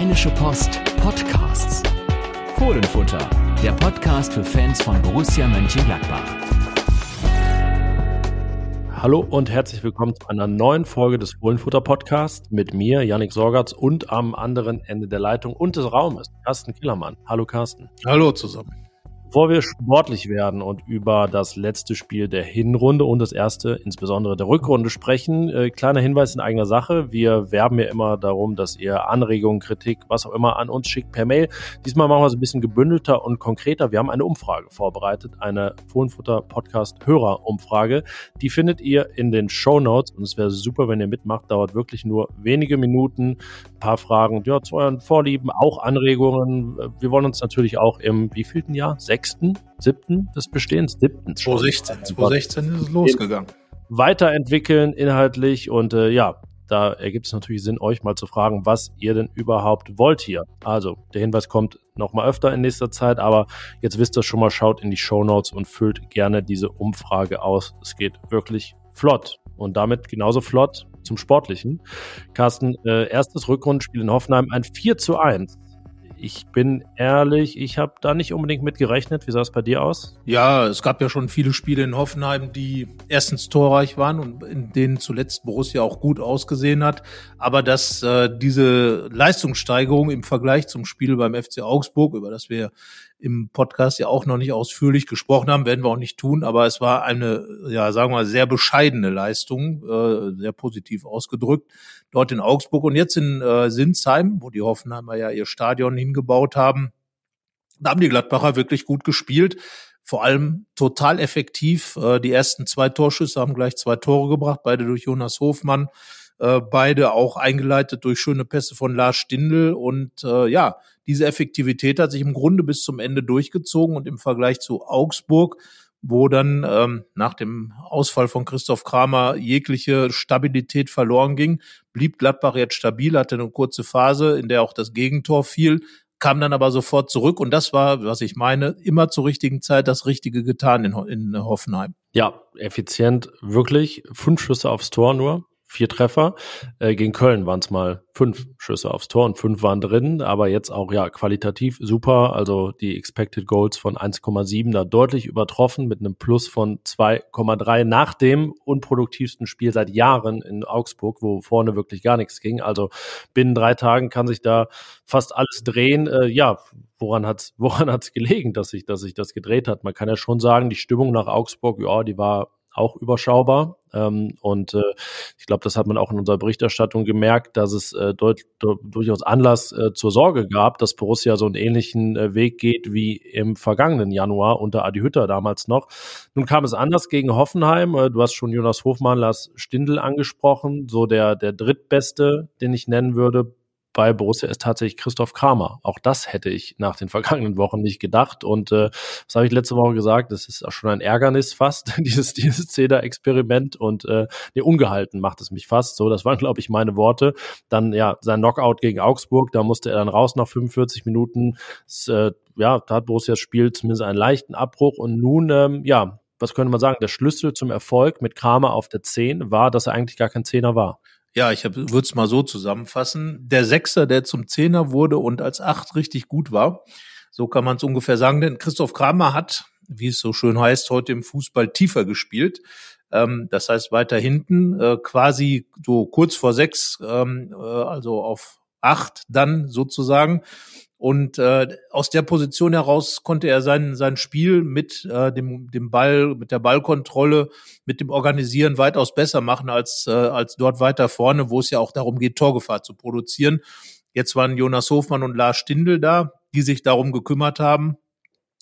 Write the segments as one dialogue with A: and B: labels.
A: Rheinische Post Podcasts. Fohlenfutter, der Podcast für Fans von Borussia Mönchengladbach.
B: Hallo und herzlich willkommen zu einer neuen Folge des Fohlenfutter Podcasts mit mir, Yannick Sorgatz und am anderen Ende der Leitung und des Raumes, Carsten Killermann. Hallo Carsten.
C: Hallo zusammen.
B: Bevor wir sportlich werden und über das letzte Spiel der Hinrunde und das erste, insbesondere der Rückrunde sprechen, äh, kleiner Hinweis in eigener Sache. Wir werben ja immer darum, dass ihr Anregungen, Kritik, was auch immer an uns schickt per Mail. Diesmal machen wir es ein bisschen gebündelter und konkreter. Wir haben eine Umfrage vorbereitet, eine Fohlenfutter Podcast Hörer-Umfrage. Die findet ihr in den Show Notes und es wäre super, wenn ihr mitmacht. Dauert wirklich nur wenige Minuten. Ein paar Fragen ja, zu euren Vorlieben, auch Anregungen. Wir wollen uns natürlich auch im wievielten Jahr? Sechsten, siebten des Bestehens, siebten.
C: 2016, 2016 ist es losgegangen.
B: Weiterentwickeln inhaltlich und äh, ja, da ergibt es natürlich Sinn, euch mal zu fragen, was ihr denn überhaupt wollt hier. Also, der Hinweis kommt noch mal öfter in nächster Zeit, aber jetzt wisst ihr schon mal, schaut in die Show Notes und füllt gerne diese Umfrage aus. Es geht wirklich flott und damit genauso flott zum Sportlichen. Carsten, äh, erstes Rückrundenspiel in Hoffenheim, ein 4 zu 1 ich bin ehrlich, ich habe da nicht unbedingt mit gerechnet. Wie sah es bei dir aus?
C: Ja, es gab ja schon viele Spiele in Hoffenheim, die erstens torreich waren und in denen zuletzt Borussia auch gut ausgesehen hat. Aber dass äh, diese Leistungssteigerung im Vergleich zum Spiel beim FC Augsburg, über das wir im Podcast ja auch noch nicht ausführlich gesprochen haben, werden wir auch nicht tun, aber es war eine, ja, sagen wir mal, sehr bescheidene Leistung, äh, sehr positiv ausgedrückt, dort in Augsburg und jetzt in äh, Sinsheim, wo die Hoffenheimer ja ihr Stadion hingebaut haben. Da haben die Gladbacher wirklich gut gespielt, vor allem total effektiv. Äh, die ersten zwei Torschüsse haben gleich zwei Tore gebracht, beide durch Jonas Hofmann äh, beide auch eingeleitet durch schöne Pässe von Lars Stindl. Und äh, ja, diese Effektivität hat sich im Grunde bis zum Ende durchgezogen und im Vergleich zu Augsburg, wo dann ähm, nach dem Ausfall von Christoph Kramer jegliche Stabilität verloren ging, blieb Gladbach jetzt stabil, hatte eine kurze Phase, in der auch das Gegentor fiel, kam dann aber sofort zurück und das war, was ich meine, immer zur richtigen Zeit das Richtige getan in, in Hoffenheim.
B: Ja, effizient, wirklich. Fünf Schüsse aufs Tor nur vier Treffer. Äh, gegen Köln waren es mal fünf Schüsse aufs Tor und fünf waren drin, aber jetzt auch ja qualitativ super. Also die Expected Goals von 1,7 da deutlich übertroffen mit einem Plus von 2,3 nach dem unproduktivsten Spiel seit Jahren in Augsburg, wo vorne wirklich gar nichts ging. Also binnen drei Tagen kann sich da fast alles drehen. Äh, ja, woran hat's woran hat's gelegen, dass sich dass sich das gedreht hat? Man kann ja schon sagen, die Stimmung nach Augsburg, ja, die war auch überschaubar. Ähm, und äh, ich glaube, das hat man auch in unserer Berichterstattung gemerkt, dass es äh, deut, durchaus Anlass äh, zur Sorge gab, dass Borussia so einen ähnlichen äh, Weg geht wie im vergangenen Januar unter Adi Hütter damals noch. Nun kam es anders gegen Hoffenheim. Äh, du hast schon Jonas Hofmann, Lars Stindl angesprochen, so der, der drittbeste, den ich nennen würde bei Borussia ist tatsächlich Christoph Kramer. Auch das hätte ich nach den vergangenen Wochen nicht gedacht. Und äh, was habe ich letzte Woche gesagt? Das ist auch schon ein Ärgernis fast, dieses, dieses Zeder-Experiment. Und äh, nee, ungehalten macht es mich fast. So, das waren, glaube ich, meine Worte. Dann ja, sein Knockout gegen Augsburg, da musste er dann raus nach 45 Minuten. Das, äh, ja, da hat Borussias Spiel zumindest einen leichten Abbruch. Und nun, ähm, ja, was könnte man sagen? Der Schlüssel zum Erfolg mit Kramer auf der 10 war, dass er eigentlich gar kein Zehner war.
C: Ja, ich würde es mal so zusammenfassen. Der Sechser, der zum Zehner wurde und als Acht richtig gut war. So kann man es ungefähr sagen. Denn Christoph Kramer hat, wie es so schön heißt, heute im Fußball tiefer gespielt. Ähm, das heißt weiter hinten, äh, quasi so kurz vor sechs, ähm, äh, also auf acht dann sozusagen. Und äh, aus der Position heraus konnte er sein, sein Spiel mit äh, dem, dem Ball, mit der Ballkontrolle, mit dem Organisieren weitaus besser machen als, äh, als dort weiter vorne, wo es ja auch darum geht, Torgefahr zu produzieren. Jetzt waren Jonas Hofmann und Lars Stindl da, die sich darum gekümmert haben.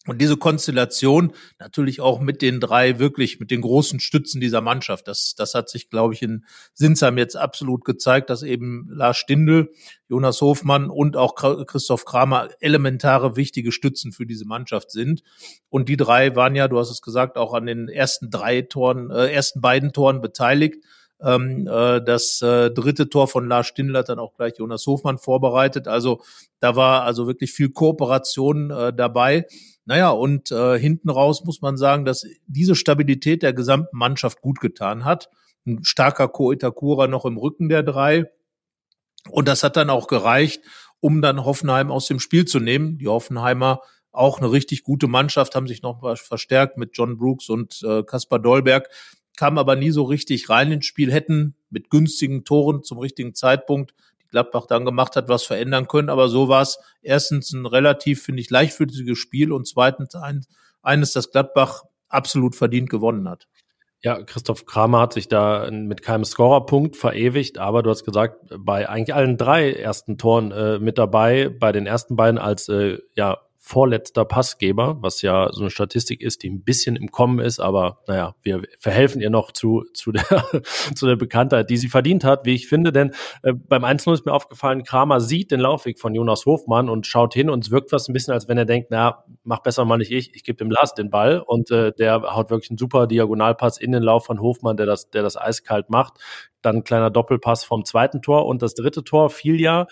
C: Und diese Konstellation natürlich auch mit den drei wirklich, mit den großen Stützen dieser Mannschaft, das, das hat sich, glaube ich, in Sinsheim jetzt absolut gezeigt, dass eben Lars Stindl, Jonas Hofmann und auch Christoph Kramer elementare, wichtige Stützen für diese Mannschaft sind. Und die drei waren ja, du hast es gesagt, auch an den ersten drei Toren, äh, ersten beiden Toren beteiligt. Ähm, äh, das äh, dritte Tor von Lars Stindl hat dann auch gleich Jonas Hofmann vorbereitet. Also da war also wirklich viel Kooperation äh, dabei. Naja, und äh, hinten raus muss man sagen, dass diese Stabilität der gesamten Mannschaft gut getan hat. Ein starker Ko Itakura noch im Rücken der drei. Und das hat dann auch gereicht, um dann Hoffenheim aus dem Spiel zu nehmen. Die Hoffenheimer auch eine richtig gute Mannschaft, haben sich noch verstärkt mit John Brooks und äh, Kaspar Dolberg, kamen aber nie so richtig rein ins Spiel, hätten mit günstigen Toren zum richtigen Zeitpunkt Gladbach dann gemacht hat, was verändern können. Aber so war es erstens ein relativ, finde ich, leichtfüßiges Spiel und zweitens ein, eines, das Gladbach absolut verdient gewonnen hat.
B: Ja, Christoph Kramer hat sich da mit keinem Scorerpunkt verewigt, aber du hast gesagt, bei eigentlich allen drei ersten Toren äh, mit dabei, bei den ersten beiden als äh, ja vorletzter Passgeber, was ja so eine Statistik ist, die ein bisschen im Kommen ist, aber naja, wir verhelfen ihr noch zu, zu, der, zu der Bekanntheit, die sie verdient hat, wie ich finde. Denn äh, beim Einzelnen ist mir aufgefallen, Kramer sieht den Laufweg von Jonas Hofmann und schaut hin und es wirkt fast ein bisschen, als wenn er denkt, na, mach besser mal nicht ich, ich gebe dem Lars den Ball und äh, der haut wirklich einen super Diagonalpass in den Lauf von Hofmann, der das, der das eiskalt macht. Dann ein kleiner Doppelpass vom zweiten Tor und das dritte Tor fiel ja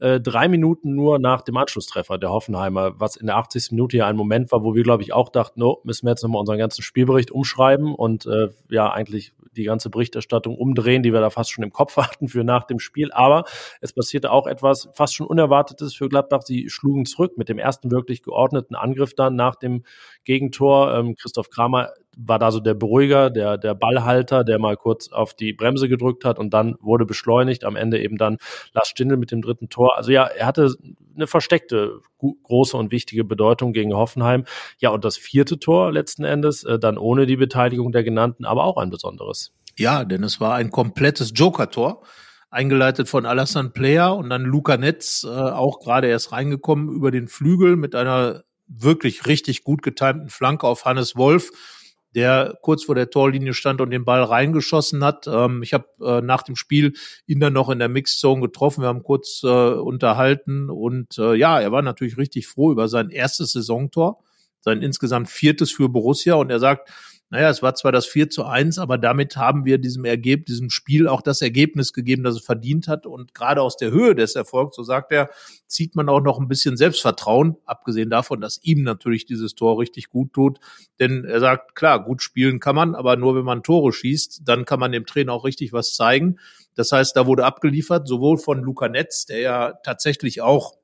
B: äh, drei Minuten nur nach dem Anschlusstreffer der Hoffenheimer, was in der 80. Minute ja ein Moment war, wo wir, glaube ich, auch dachten, no, müssen wir jetzt nochmal unseren ganzen Spielbericht umschreiben und äh, ja, eigentlich die ganze Berichterstattung umdrehen, die wir da fast schon im Kopf hatten für nach dem Spiel. Aber es passierte auch etwas fast schon Unerwartetes für Gladbach. Sie schlugen zurück mit dem ersten wirklich geordneten Angriff dann nach dem Gegentor. Ähm, Christoph Kramer war da so der Beruhiger, der, der Ballhalter, der mal kurz auf die Bremse gedrückt hat und dann wurde beschleunigt. Am Ende eben dann Lars Stindl mit dem dritten Tor. Also ja, er hatte eine versteckte große und wichtige Bedeutung gegen Hoffenheim. Ja, und das vierte Tor letzten Endes, äh, dann ohne die Beteiligung der genannten, aber auch ein besonderes.
C: Ja, denn es war ein komplettes Joker-Tor eingeleitet von Alassane Player und dann Luca Netz, äh, auch gerade erst reingekommen über den Flügel mit einer wirklich richtig gut getimten Flanke auf Hannes Wolf der kurz vor der Torlinie stand und den Ball reingeschossen hat. Ähm, ich habe äh, nach dem Spiel ihn dann noch in der Mixzone getroffen. Wir haben kurz äh, unterhalten und äh, ja, er war natürlich richtig froh über sein erstes Saisontor, sein insgesamt viertes für Borussia und er sagt, naja, es war zwar das 4 zu 1, aber damit haben wir diesem Ergebnis, diesem Spiel auch das Ergebnis gegeben, das es verdient hat. Und gerade aus der Höhe des Erfolgs, so sagt er, zieht man auch noch ein bisschen Selbstvertrauen, abgesehen davon, dass ihm natürlich dieses Tor richtig gut tut. Denn er sagt, klar, gut spielen kann man, aber nur wenn man Tore schießt, dann kann man dem Trainer auch richtig was zeigen. Das heißt, da wurde abgeliefert, sowohl von Luca Netz, der ja tatsächlich auch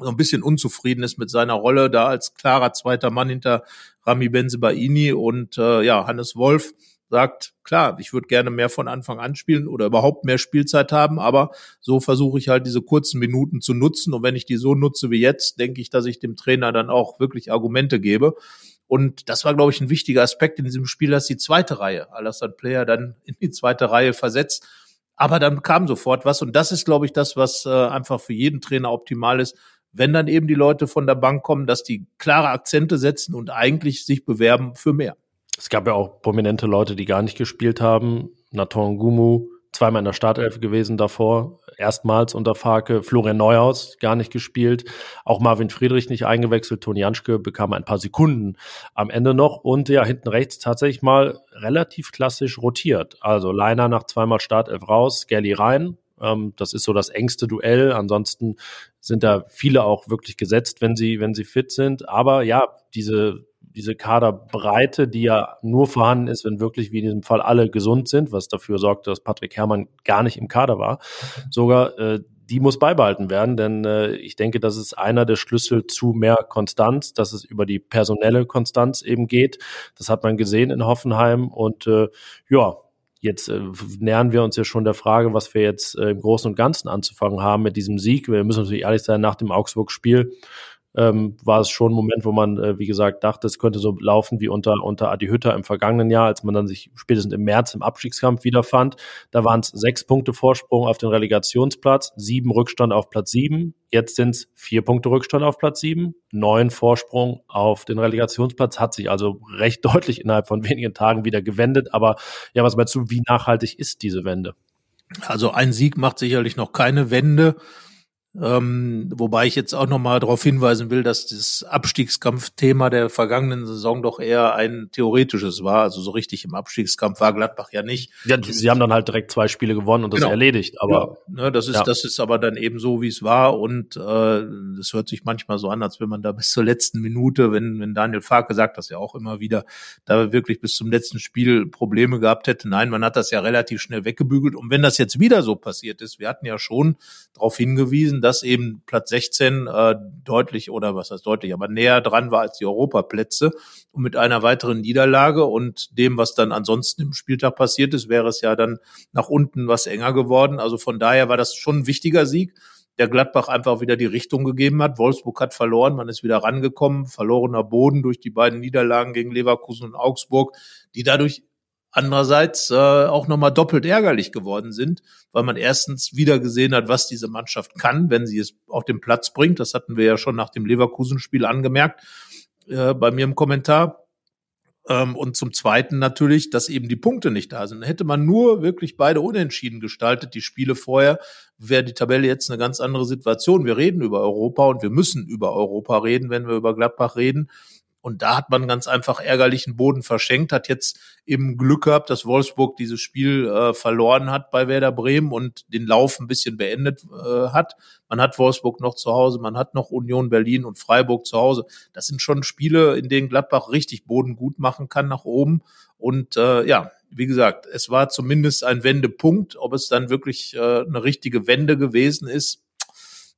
C: so ein bisschen unzufrieden ist mit seiner Rolle da als klarer zweiter Mann hinter Rami Benzebaini und äh, ja, Hannes Wolf sagt, klar, ich würde gerne mehr von Anfang an spielen oder überhaupt mehr Spielzeit haben, aber so versuche ich halt diese kurzen Minuten zu nutzen und wenn ich die so nutze wie jetzt, denke ich, dass ich dem Trainer dann auch wirklich Argumente gebe. Und das war, glaube ich, ein wichtiger Aspekt in diesem Spiel, dass die zweite Reihe, Alassane Player dann in die zweite Reihe versetzt. Aber dann kam sofort was und das ist, glaube ich, das, was äh, einfach für jeden Trainer optimal ist, wenn dann eben die Leute von der Bank kommen, dass die klare Akzente setzen und eigentlich sich bewerben für mehr.
B: Es gab ja auch prominente Leute, die gar nicht gespielt haben. Nathan Gumu, zweimal in der Startelf gewesen davor, erstmals unter Farke. Florian Neuhaus gar nicht gespielt. Auch Marvin Friedrich nicht eingewechselt. Toni Janschke bekam ein paar Sekunden am Ende noch. Und ja, hinten rechts tatsächlich mal relativ klassisch rotiert. Also Leiner nach zweimal Startelf raus, Skelly rein, ähm, das ist so das engste Duell. Ansonsten sind da viele auch wirklich gesetzt, wenn sie, wenn sie fit sind. Aber ja, diese, diese Kaderbreite, die ja nur vorhanden ist, wenn wirklich wie in diesem Fall alle gesund sind, was dafür sorgt, dass Patrick Herrmann gar nicht im Kader war, sogar äh, die muss beibehalten werden, denn äh, ich denke, das ist einer der Schlüssel zu mehr Konstanz, dass es über die personelle Konstanz eben geht. Das hat man gesehen in Hoffenheim und äh, ja, Jetzt äh, nähern wir uns ja schon der Frage, was wir jetzt äh, im Großen und Ganzen anzufangen haben mit diesem Sieg. Wir müssen natürlich ehrlich sein, nach dem Augsburg-Spiel ähm, war es schon ein Moment, wo man, äh, wie gesagt, dachte, es könnte so laufen wie unter, unter Adi Hütter im vergangenen Jahr, als man dann sich spätestens im März im Abstiegskampf wiederfand. Da waren es sechs Punkte Vorsprung auf den Relegationsplatz, sieben Rückstand auf Platz sieben. Jetzt sind es vier Punkte Rückstand auf Platz sieben, neun Vorsprung auf den Relegationsplatz, hat sich also recht deutlich innerhalb von wenigen Tagen wieder gewendet. Aber ja, was meinst du, wie nachhaltig ist diese Wende?
C: Also ein Sieg macht sicherlich noch keine Wende. Ähm, wobei ich jetzt auch nochmal darauf hinweisen will, dass das Abstiegskampfthema der vergangenen Saison doch eher ein theoretisches war. Also so richtig im Abstiegskampf war Gladbach ja nicht.
B: Ja, sie haben dann halt direkt zwei Spiele gewonnen und das genau. erledigt. Aber
C: ja, ne, das ist ja. das ist aber dann eben so, wie es war. Und äh, das hört sich manchmal so an, als wenn man da bis zur letzten Minute, wenn wenn Daniel Farke sagt das ja auch immer wieder, da wirklich bis zum letzten Spiel Probleme gehabt hätte. Nein, man hat das ja relativ schnell weggebügelt. Und wenn das jetzt wieder so passiert ist, wir hatten ja schon darauf hingewiesen, dass eben Platz 16 äh, deutlich oder was heißt deutlich, aber näher dran war als die Europaplätze. Und mit einer weiteren Niederlage und dem, was dann ansonsten im Spieltag passiert ist, wäre es ja dann nach unten was enger geworden. Also von daher war das schon ein wichtiger Sieg der Gladbach einfach wieder die Richtung gegeben hat. Wolfsburg hat verloren, man ist wieder rangekommen, verlorener Boden durch die beiden Niederlagen gegen Leverkusen und Augsburg, die dadurch andererseits äh, auch nochmal doppelt ärgerlich geworden sind, weil man erstens wieder gesehen hat, was diese Mannschaft kann, wenn sie es auf den Platz bringt. Das hatten wir ja schon nach dem Leverkusen-Spiel angemerkt äh, bei mir im Kommentar. Ähm, und zum Zweiten natürlich, dass eben die Punkte nicht da sind. Hätte man nur wirklich beide unentschieden gestaltet, die Spiele vorher, wäre die Tabelle jetzt eine ganz andere Situation. Wir reden über Europa und wir müssen über Europa reden, wenn wir über Gladbach reden. Und da hat man ganz einfach ärgerlichen Boden verschenkt, hat jetzt eben Glück gehabt, dass Wolfsburg dieses Spiel äh, verloren hat bei Werder Bremen und den Lauf ein bisschen beendet äh, hat. Man hat Wolfsburg noch zu Hause, man hat noch Union Berlin und Freiburg zu Hause. Das sind schon Spiele, in denen Gladbach richtig Boden gut machen kann nach oben. Und äh, ja, wie gesagt, es war zumindest ein Wendepunkt. Ob es dann wirklich äh, eine richtige Wende gewesen ist,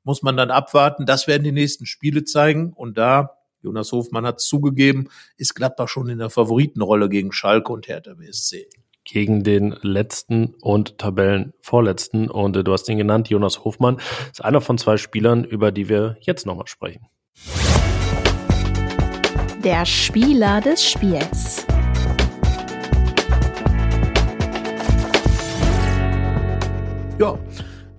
C: muss man dann abwarten. Das werden die nächsten Spiele zeigen. Und da Jonas Hofmann hat zugegeben, ist Gladbach schon in der Favoritenrolle gegen Schalke und Hertha BSC.
B: Gegen den letzten und Tabellenvorletzten. Und äh, du hast ihn genannt, Jonas Hofmann, ist einer von zwei Spielern, über die wir jetzt nochmal sprechen.
D: Der Spieler des Spiels.
C: Ja,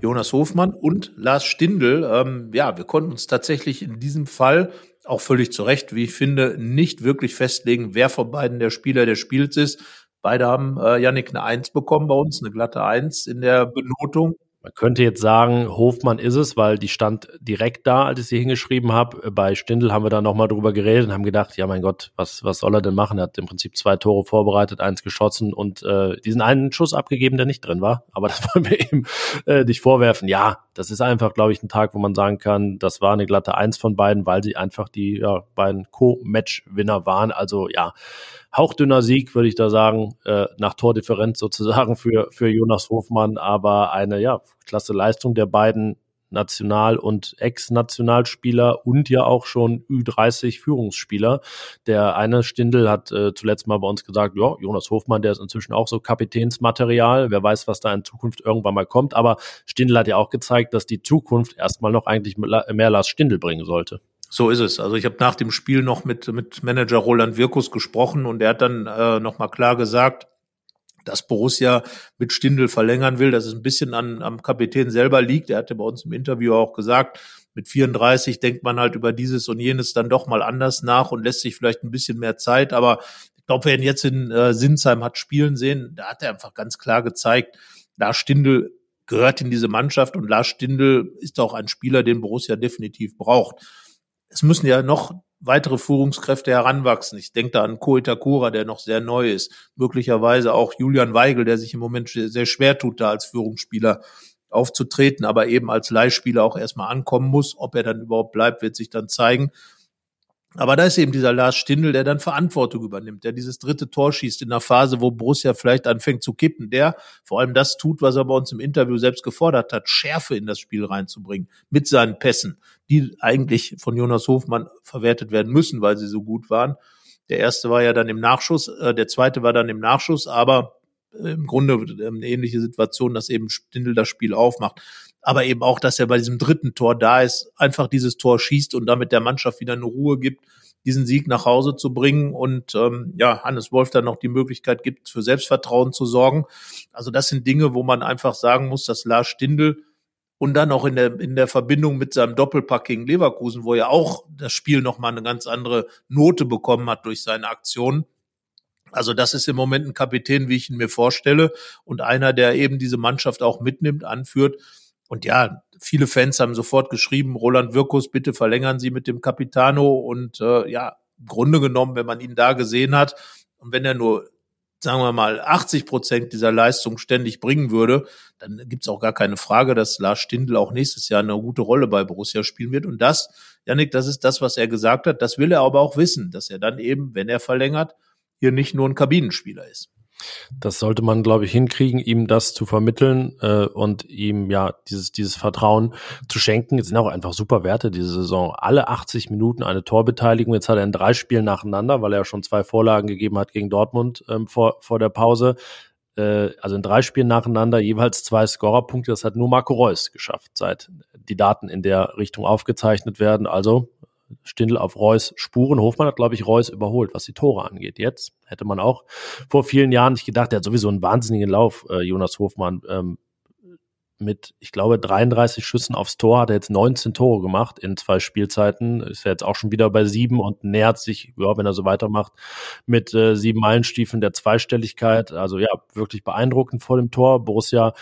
C: Jonas Hofmann und Lars Stindl. Ähm, ja, wir konnten uns tatsächlich in diesem Fall auch völlig zu Recht, wie ich finde, nicht wirklich festlegen, wer von beiden der Spieler des Spiels ist. Beide haben äh, Yannick eine Eins bekommen bei uns, eine glatte Eins in der Benotung.
B: Man könnte jetzt sagen, Hofmann ist es, weil die stand direkt da, als ich sie hingeschrieben habe. Bei Stindl haben wir da nochmal drüber geredet und haben gedacht, ja mein Gott, was, was soll er denn machen? Er hat im Prinzip zwei Tore vorbereitet, eins geschossen und äh, diesen einen Schuss abgegeben, der nicht drin war. Aber das wollen wir ihm äh, nicht vorwerfen. Ja, das ist einfach, glaube ich, ein Tag, wo man sagen kann, das war eine glatte Eins von beiden, weil sie einfach die ja, beiden Co-Match-Winner waren. Also ja, hauchdünner Sieg, würde ich da sagen, äh, nach Tordifferenz sozusagen für, für Jonas Hofmann, aber eine ja, klasse Leistung der beiden National- und Ex-Nationalspieler und ja auch schon Ü30-Führungsspieler. Der eine Stindel hat äh, zuletzt mal bei uns gesagt, ja, Jonas Hofmann, der ist inzwischen auch so Kapitänsmaterial. Wer weiß, was da in Zukunft irgendwann mal kommt. Aber Stindel hat ja auch gezeigt, dass die Zukunft erstmal noch eigentlich mehr Lars Stindel bringen sollte.
C: So ist es. Also ich habe nach dem Spiel noch mit, mit Manager Roland Wirkus gesprochen und er hat dann äh, nochmal klar gesagt, dass Borussia mit Stindel verlängern will, dass es ein bisschen an, am Kapitän selber liegt. Er hatte bei uns im Interview auch gesagt, mit 34 denkt man halt über dieses und jenes dann doch mal anders nach und lässt sich vielleicht ein bisschen mehr Zeit. Aber ich glaube, wer ihn jetzt in äh, Sinsheim hat spielen sehen, da hat er einfach ganz klar gezeigt, Lars Stindel gehört in diese Mannschaft und Lars Stindel ist auch ein Spieler, den Borussia definitiv braucht es müssen ja noch weitere Führungskräfte heranwachsen. Ich denke da an Ko Itakura, der noch sehr neu ist. Möglicherweise auch Julian Weigel, der sich im Moment sehr schwer tut, da als Führungsspieler aufzutreten, aber eben als Leihspieler auch erstmal ankommen muss. Ob er dann überhaupt bleibt, wird sich dann zeigen. Aber da ist eben dieser Lars Stindl, der dann Verantwortung übernimmt, der dieses dritte Tor schießt in einer Phase, wo Borussia vielleicht anfängt zu kippen, der vor allem das tut, was er bei uns im Interview selbst gefordert hat, Schärfe in das Spiel reinzubringen, mit seinen Pässen, die eigentlich von Jonas Hofmann verwertet werden müssen, weil sie so gut waren. Der erste war ja dann im Nachschuss, äh, der zweite war dann im Nachschuss, aber im Grunde eine ähnliche Situation, dass eben Stindl das Spiel aufmacht aber eben auch, dass er bei diesem dritten Tor da ist, einfach dieses Tor schießt und damit der Mannschaft wieder eine Ruhe gibt, diesen Sieg nach Hause zu bringen und ähm, ja, Hannes Wolf dann noch die Möglichkeit gibt, für Selbstvertrauen zu sorgen. Also das sind Dinge, wo man einfach sagen muss, dass Lars Stindl und dann auch in der, in der Verbindung mit seinem Doppelpack gegen Leverkusen, wo er auch das Spiel nochmal eine ganz andere Note bekommen hat durch seine Aktionen. Also das ist im Moment ein Kapitän, wie ich ihn mir vorstelle und einer, der eben diese Mannschaft auch mitnimmt, anführt und ja, viele Fans haben sofort geschrieben, Roland Wirkus, bitte verlängern Sie mit dem Capitano. Und äh, ja, im Grunde genommen, wenn man ihn da gesehen hat und wenn er nur, sagen wir mal, 80 Prozent dieser Leistung ständig bringen würde, dann gibt's auch gar keine Frage, dass Lars Stindl auch nächstes Jahr eine gute Rolle bei Borussia spielen wird. Und das, Janik, das ist das, was er gesagt hat. Das will er aber auch wissen, dass er dann eben, wenn er verlängert, hier nicht nur ein Kabinenspieler ist.
B: Das sollte man, glaube ich, hinkriegen, ihm das zu vermitteln äh, und ihm ja dieses, dieses Vertrauen zu schenken. Es sind auch einfach super Werte diese Saison. Alle 80 Minuten eine Torbeteiligung. Jetzt hat er in drei Spielen nacheinander, weil er schon zwei Vorlagen gegeben hat gegen Dortmund ähm, vor, vor der Pause. Äh, also in drei Spielen nacheinander jeweils zwei Scorerpunkte. Das hat nur Marco Reus geschafft, seit die Daten in der Richtung aufgezeichnet werden. Also Stindl auf Reus Spuren. Hofmann hat, glaube ich, Reus überholt, was die Tore angeht. Jetzt hätte man auch vor vielen Jahren nicht gedacht, der hat sowieso einen wahnsinnigen Lauf, äh, Jonas Hofmann. Ähm, mit, ich glaube, 33 Schüssen aufs Tor hat er jetzt 19 Tore gemacht in zwei Spielzeiten. Ist ja jetzt auch schon wieder bei sieben und nähert sich, ja, wenn er so weitermacht, mit äh, sieben Meilenstiefeln der Zweistelligkeit. Also ja, wirklich beeindruckend vor dem Tor. Borussia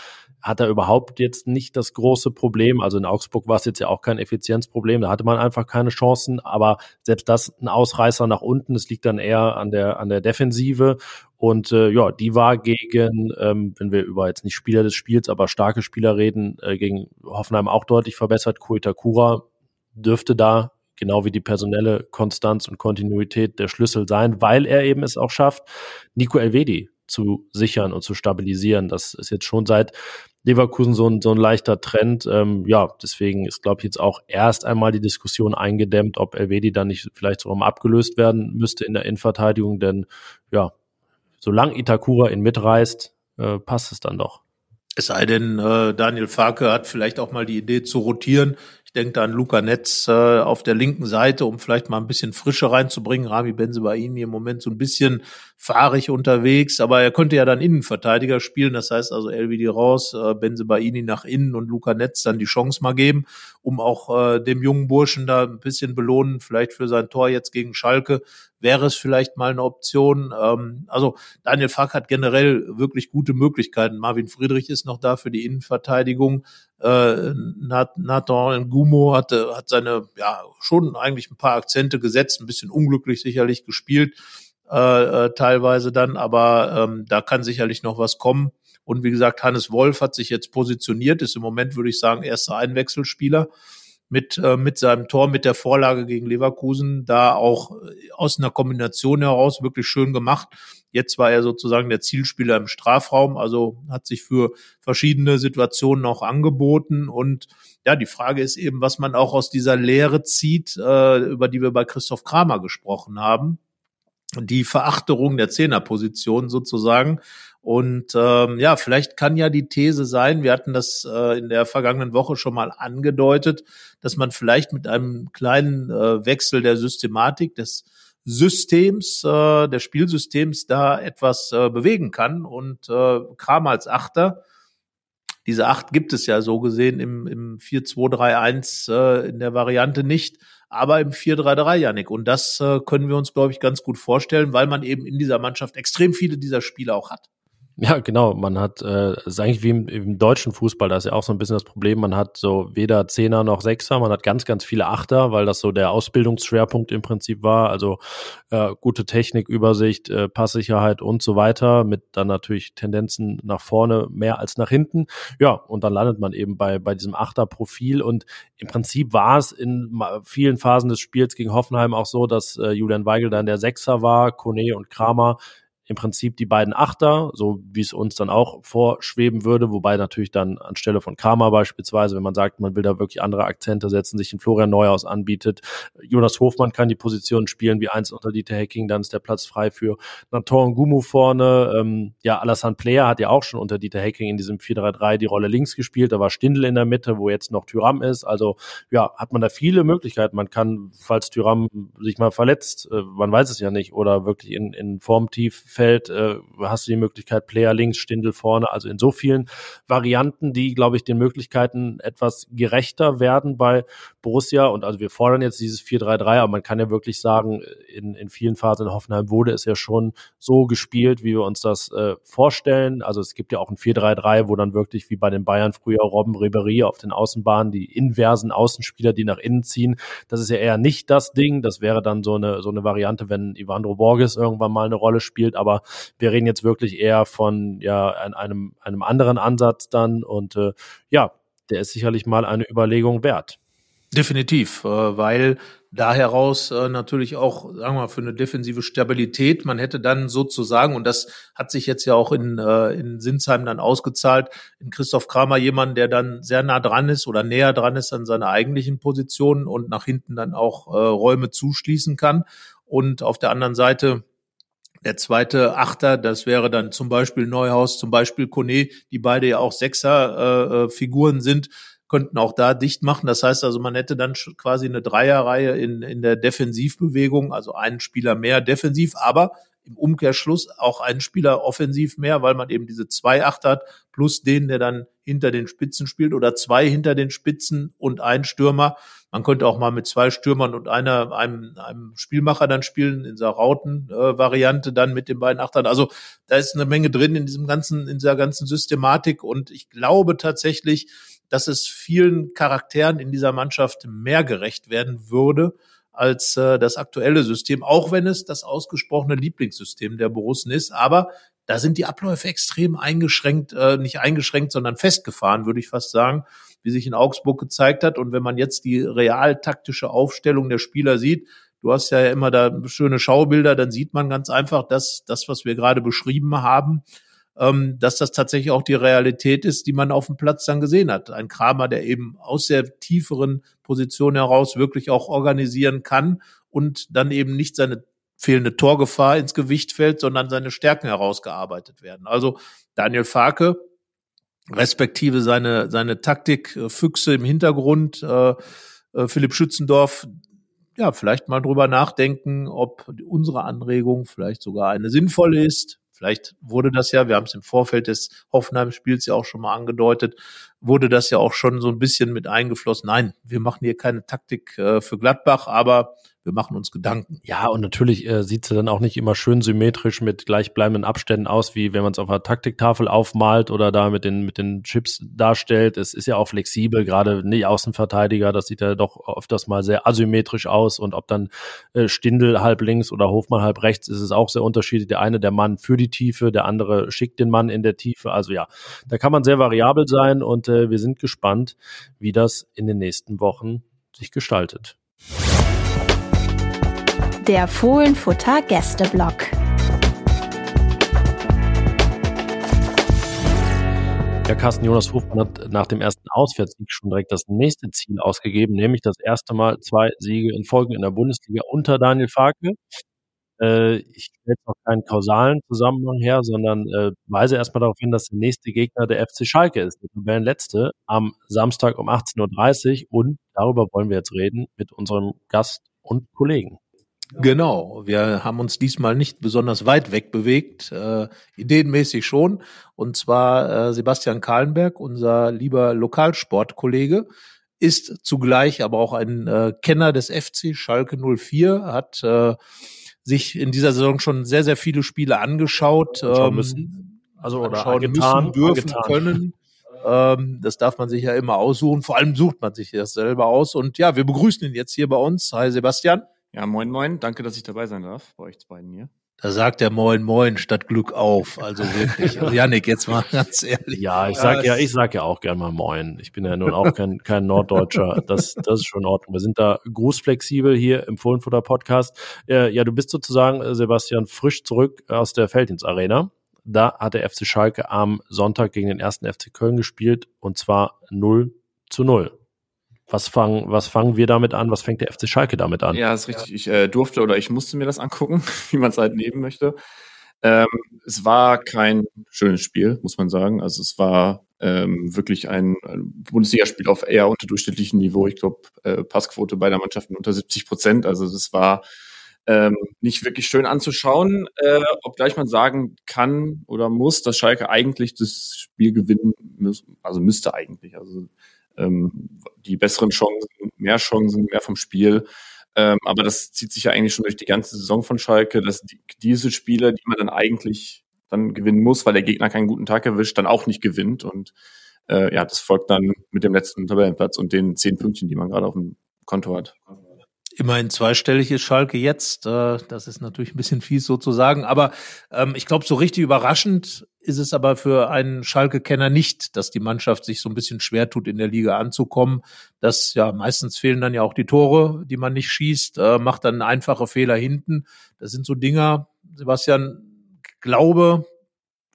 B: hat er überhaupt jetzt nicht das große Problem. Also in Augsburg war es jetzt ja auch kein Effizienzproblem, da hatte man einfach keine Chancen, aber selbst das ein Ausreißer nach unten, das liegt dann eher an der, an der Defensive. Und äh, ja, die war gegen, ähm, wenn wir über jetzt nicht Spieler des Spiels, aber starke Spieler reden, äh, gegen Hoffenheim auch deutlich verbessert. Koitakura dürfte da genau wie die personelle Konstanz und Kontinuität der Schlüssel sein, weil er eben es auch schafft, Nico Elvedi zu sichern und zu stabilisieren. Das ist jetzt schon seit Leverkusen so ein, so ein leichter Trend. Ähm, ja, deswegen ist, glaube ich, jetzt auch erst einmal die Diskussion eingedämmt, ob Elvedi dann nicht vielleicht sogar mal abgelöst werden müsste in der Innenverteidigung, denn ja, solange Itakura ihn mitreißt, äh, passt es dann doch.
C: Es sei denn, äh, Daniel Farke hat vielleicht auch mal die Idee zu rotieren. Ich denke da an Luca Netz äh, auf der linken Seite, um vielleicht mal ein bisschen Frische reinzubringen. Rami Benzebaini im Moment so ein bisschen fahrig unterwegs, aber er könnte ja dann Innenverteidiger spielen. Das heißt also LVD raus, äh, Benzebaini nach innen und Luca Netz dann die Chance mal geben, um auch äh, dem jungen Burschen da ein bisschen belohnen, vielleicht für sein Tor jetzt gegen Schalke, wäre es vielleicht mal eine Option. Ähm, also Daniel Fack hat generell wirklich gute Möglichkeiten. Marvin Friedrich ist noch da für die Innenverteidigung. Äh, Nathan Gumo hatte, hat seine, ja, schon eigentlich ein paar Akzente gesetzt, ein bisschen unglücklich sicherlich gespielt, äh, äh, teilweise dann, aber ähm, da kann sicherlich noch was kommen. Und wie gesagt, Hannes Wolf hat sich jetzt positioniert, ist im Moment, würde ich sagen, erster Einwechselspieler mit, äh, mit seinem Tor, mit der Vorlage gegen Leverkusen, da auch äh, aus einer Kombination heraus wirklich schön gemacht. Jetzt war er sozusagen der Zielspieler im Strafraum, also hat sich für verschiedene Situationen auch angeboten. Und ja, die Frage ist eben, was man auch aus dieser Lehre zieht, äh, über die wir bei Christoph Kramer gesprochen haben. Die Verachterung der Zehnerposition sozusagen. Und ähm, ja, vielleicht kann ja die These sein, wir hatten das äh, in der vergangenen Woche schon mal angedeutet, dass man vielleicht mit einem kleinen äh, Wechsel der Systematik des Systems, äh, des Spielsystems da etwas äh, bewegen kann. Und äh, Kram als Achter, diese Acht gibt es ja so gesehen im, im 4-2-3-1 äh, in der Variante nicht, aber im 4-3-3, Janik. Und das äh, können wir uns, glaube ich, ganz gut vorstellen, weil man eben in dieser Mannschaft extrem viele dieser Spiele auch hat.
B: Ja, genau. Man hat, äh, ist eigentlich wie im, im, deutschen Fußball, da ist ja auch so ein bisschen das Problem, man hat so weder Zehner noch Sechser, man hat ganz, ganz viele Achter, weil das so der Ausbildungsschwerpunkt im Prinzip war. Also äh, gute Technik, Übersicht, äh, Passsicherheit und so weiter, mit dann natürlich Tendenzen nach vorne mehr als nach hinten. Ja, und dann landet man eben bei, bei diesem Achterprofil. Und im Prinzip war es in vielen Phasen des Spiels gegen Hoffenheim auch so, dass äh, Julian Weigel dann der Sechser war, Kone und Kramer im Prinzip die beiden Achter, so wie es uns dann auch vorschweben würde, wobei natürlich dann anstelle von Kramer beispielsweise, wenn man sagt, man will da wirklich andere Akzente setzen, sich ein Florian Neuhaus anbietet. Jonas Hofmann kann die Position spielen wie eins unter Dieter Hecking, dann ist der Platz frei für Nathan Gumu vorne. Ähm, ja, Alassane Player hat ja auch schon unter Dieter Hecking in diesem 4-3-3 die Rolle links gespielt, da war Stindl in der Mitte, wo jetzt noch Tyram ist. Also ja, hat man da viele Möglichkeiten. Man kann, falls Tyram sich mal verletzt, äh, man weiß es ja nicht, oder wirklich in, in Formtief Mittelfeld äh, hast du die Möglichkeit Player links, Stindel vorne, also in so vielen Varianten, die, glaube ich, den Möglichkeiten etwas gerechter werden bei Borussia. Und also wir fordern jetzt dieses 4-3-3, aber man kann ja wirklich sagen, in, in vielen Phasen in Hoffenheim wurde es ja schon so gespielt, wie wir uns das äh, vorstellen. Also es gibt ja auch ein 4-3-3, wo dann wirklich wie bei den Bayern früher Robben Ribery auf den Außenbahnen, die inversen Außenspieler, die nach innen ziehen. Das ist ja eher nicht das Ding. Das wäre dann so eine, so eine Variante, wenn Ivandro Borges irgendwann mal eine Rolle spielt. Aber aber wir reden jetzt wirklich eher von ja einem, einem anderen Ansatz dann und äh, ja, der ist sicherlich mal eine Überlegung wert.
C: Definitiv, äh, weil da heraus äh, natürlich auch, sagen wir mal, für eine defensive Stabilität, man hätte dann sozusagen, und das hat sich jetzt ja auch in, äh, in Sinsheim dann ausgezahlt, in Christoph Kramer jemand, der dann sehr nah dran ist oder näher dran ist an seiner eigentlichen Position und nach hinten dann auch Räume zuschließen kann. Und auf der anderen Seite der zweite Achter, das wäre dann zum Beispiel Neuhaus, zum Beispiel Kone, die beide ja auch Sechser-Figuren äh, äh sind, könnten auch da dicht machen. Das heißt also, man hätte dann quasi eine Dreierreihe in, in der Defensivbewegung, also einen Spieler mehr defensiv, aber im Umkehrschluss auch einen Spieler offensiv mehr, weil man eben diese zwei Acht hat, plus den, der dann hinter den Spitzen spielt oder zwei hinter den Spitzen und ein Stürmer. Man könnte auch mal mit zwei Stürmern und einer, einem, einem Spielmacher dann spielen, in dieser Rauten-Variante dann mit den beiden Achtern. Also da ist eine Menge drin in diesem ganzen, in dieser ganzen Systematik und ich glaube tatsächlich, dass es vielen Charakteren in dieser Mannschaft mehr gerecht werden würde als äh, das aktuelle System, auch wenn es das ausgesprochene Lieblingssystem der Borussen ist. Aber da sind die Abläufe extrem eingeschränkt, äh, nicht eingeschränkt, sondern festgefahren, würde ich fast sagen, wie sich in Augsburg gezeigt hat. Und wenn man jetzt die realtaktische Aufstellung der Spieler sieht, du hast ja immer da schöne Schaubilder, dann sieht man ganz einfach, dass das, was wir gerade beschrieben haben, ähm, dass das tatsächlich auch die Realität ist, die man auf dem Platz dann gesehen hat. Ein Kramer, der eben aus der tieferen Position heraus wirklich auch organisieren kann und dann eben nicht seine fehlende Torgefahr ins Gewicht fällt, sondern seine Stärken herausgearbeitet werden. Also Daniel Farke, respektive seine, seine Taktikfüchse im Hintergrund, äh, äh, Philipp Schützendorf, ja, vielleicht mal drüber nachdenken, ob unsere Anregung vielleicht sogar eine sinnvolle ist. Vielleicht wurde das ja, wir haben es im Vorfeld des Hoffenheim-Spiels ja auch schon mal angedeutet, wurde das ja auch schon so ein bisschen mit eingeflossen. Nein, wir machen hier keine Taktik äh, für Gladbach, aber wir machen uns Gedanken.
B: Ja, und natürlich äh, sieht sie dann auch nicht immer schön symmetrisch mit gleichbleibenden Abständen aus, wie wenn man es auf einer Taktiktafel aufmalt oder da mit den, mit den Chips darstellt. Es ist ja auch flexibel, gerade nicht Außenverteidiger, das sieht ja doch öfters mal sehr asymmetrisch aus. Und ob dann äh, Stindel halb links oder Hofmann halb rechts, ist es auch sehr unterschiedlich. Der eine, der Mann für die Tiefe, der andere schickt den Mann in der Tiefe. Also ja, da kann man sehr variabel sein und wir sind gespannt, wie das in den nächsten Wochen sich gestaltet.
D: Der Fohlenfutter Gästeblock.
B: Der Carsten Jonas Hofmann hat nach dem ersten Auswärtssieg schon direkt das nächste Ziel ausgegeben, nämlich das erste Mal zwei Siege in Folge in der Bundesliga unter Daniel Farke. Äh, ich stelle jetzt noch keinen kausalen Zusammenhang her, sondern äh, weise erstmal darauf hin, dass der nächste Gegner der FC Schalke ist, der letzte am Samstag um 18.30 Uhr und darüber wollen wir jetzt reden mit unserem Gast und Kollegen.
C: Genau, wir haben uns diesmal nicht besonders weit weg bewegt, äh, ideenmäßig schon. Und zwar äh, Sebastian Kahlenberg, unser lieber Lokalsportkollege, ist zugleich aber auch ein äh, Kenner des FC Schalke 04, hat äh, sich in dieser Saison schon sehr, sehr viele Spiele angeschaut. Ähm, müssen. Also oder angetan, müssen, dürfen, angetan. können. Ähm, das darf man sich ja immer aussuchen. Vor allem sucht man sich das selber aus. Und ja, wir begrüßen ihn jetzt hier bei uns. Hi Sebastian.
E: Ja, moin, moin. Danke, dass ich dabei sein darf bei euch beiden hier.
C: Da sagt er Moin Moin statt Glück auf. Also wirklich. Also Janik, jetzt mal ganz ehrlich.
B: Ja, ich sag ja, ich sag ja auch gern mal Moin. Ich bin ja nun auch kein, kein Norddeutscher. Das, das ist schon in Ordnung. Wir sind da großflexibel hier im Fohlenfutter Podcast. Äh, ja, du bist sozusagen, äh, Sebastian, frisch zurück aus der Feldins Arena. Da hat der FC Schalke am Sonntag gegen den ersten FC Köln gespielt und zwar 0 zu 0. Was fangen, was fangen wir damit an? Was fängt der FC Schalke damit an?
E: Ja, ist richtig. Ich äh, durfte oder ich musste mir das angucken, wie man es halt nehmen möchte. Ähm, es war kein schönes Spiel, muss man sagen. Also es war ähm, wirklich ein, ein Bundesligaspiel auf eher unterdurchschnittlichem Niveau. Ich glaube, äh, Passquote beider Mannschaften unter 70 Prozent. Also das war ähm, nicht wirklich schön anzuschauen, äh, obgleich man sagen kann oder muss, dass Schalke eigentlich das Spiel gewinnen muss, also müsste eigentlich. Also ähm, die besseren Chancen, mehr Chancen, mehr vom Spiel. Ähm, aber das zieht sich ja eigentlich schon durch die ganze Saison von Schalke, dass die, diese Spiele, die man dann eigentlich dann gewinnen muss, weil der Gegner keinen guten Tag erwischt, dann auch nicht gewinnt. Und äh, ja, das folgt dann mit dem letzten Tabellenplatz und den zehn Pünktchen, die man gerade auf dem Konto hat.
C: Immerhin zweistellig ist Schalke jetzt. Äh, das ist natürlich ein bisschen fies sozusagen. Aber ähm, ich glaube, so richtig überraschend ist es aber für einen Schalke-Kenner nicht, dass die Mannschaft sich so ein bisschen schwer tut, in der Liga anzukommen. Das ja meistens fehlen dann ja auch die Tore, die man nicht schießt, äh, macht dann einfache Fehler hinten. Das sind so Dinger, Sebastian, glaube,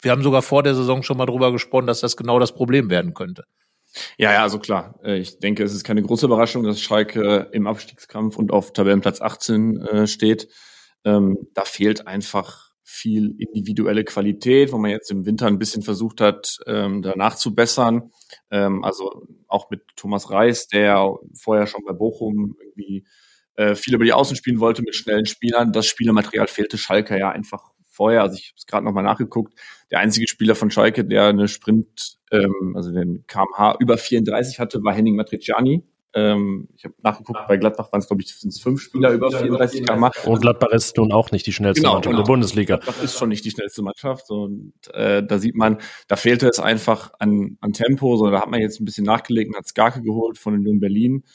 C: wir haben sogar vor der Saison schon mal drüber gesprochen, dass das genau das Problem werden könnte.
E: Ja, ja, also klar. Äh, ich denke, es ist keine große Überraschung, dass Schalke im Abstiegskampf und auf Tabellenplatz 18 äh, steht. Ähm, da fehlt einfach viel individuelle Qualität, wo man jetzt im Winter ein bisschen versucht hat, ähm, danach zu bessern. Ähm, also auch mit Thomas Reis, der vorher schon bei Bochum irgendwie äh, viel über die Außen spielen wollte mit schnellen Spielern. Das Spielermaterial fehlte Schalke ja einfach vorher. Also ich habe es gerade nochmal nachgeguckt. Der einzige Spieler von Schalke, der eine Sprint, ähm, also den KMH über 34 hatte, war Henning Matriciani. Ähm, ich habe nachgeguckt, bei Gladbach waren es, glaube ich, sind fünf Spieler über 34 km
B: Und Gladbach ist nun auch nicht die schnellste genau, Mannschaft genau. der Bundesliga.
E: Gladbach ist schon nicht die schnellste Mannschaft. Und äh, da sieht man, da fehlte es einfach an, an Tempo. So, da hat man jetzt ein bisschen nachgelegt und hat Skarke geholt von Union Berlin.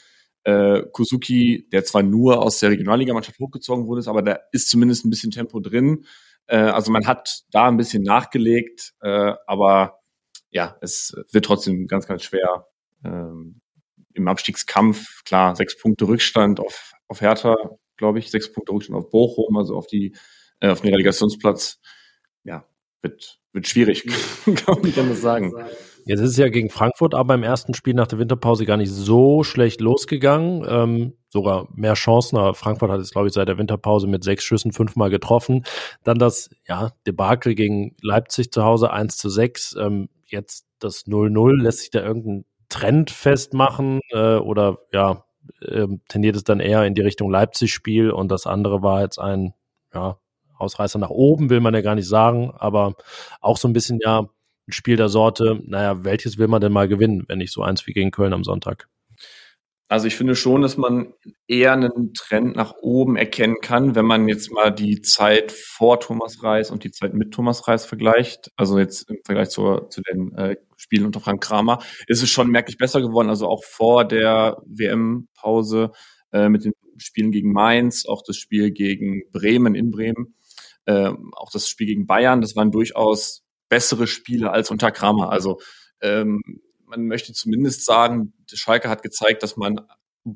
E: Äh, Kuzuki, der zwar nur aus der Regionalligamannschaft hochgezogen wurde, aber da ist zumindest ein bisschen Tempo drin. Äh, also man hat da ein bisschen nachgelegt, äh, aber ja, es wird trotzdem ganz, ganz schwer, ähm, im Abstiegskampf, klar, sechs Punkte Rückstand auf, auf Hertha, glaube ich, sechs Punkte Rückstand auf Bochum, also auf die, äh, auf den Relegationsplatz. Ja, wird, wird schwierig, kann man sagen.
B: Jetzt ist es ja gegen Frankfurt aber im ersten Spiel nach der Winterpause gar nicht so schlecht losgegangen. Ähm, sogar mehr Chancen. Aber Frankfurt hat es, glaube ich, seit der Winterpause mit sechs Schüssen fünfmal getroffen. Dann das ja, Debakel gegen Leipzig zu Hause 1 zu 6. Ähm, jetzt das 0-0. Lässt sich da irgendein Trend festmachen äh, oder ja, äh, tendiert es dann eher in die Richtung Leipzig-Spiel und das andere war jetzt ein ja, Ausreißer nach oben, will man ja gar nicht sagen, aber auch so ein bisschen ja ein Spiel der Sorte, naja, welches will man denn mal gewinnen, wenn nicht so eins wie gegen Köln am Sonntag?
E: Also ich finde schon, dass man eher einen Trend nach oben erkennen kann, wenn man jetzt mal die Zeit vor Thomas Reis und die Zeit mit Thomas Reis vergleicht. Also jetzt im Vergleich zur, zu den äh, Spielen unter Frank Kramer ist es schon merklich besser geworden. Also auch vor der WM-Pause äh, mit den Spielen gegen Mainz, auch das Spiel gegen Bremen in Bremen, äh, auch das Spiel gegen Bayern. Das waren durchaus bessere Spiele als unter Kramer. Also ähm, man möchte zumindest sagen, Schalke hat gezeigt, dass man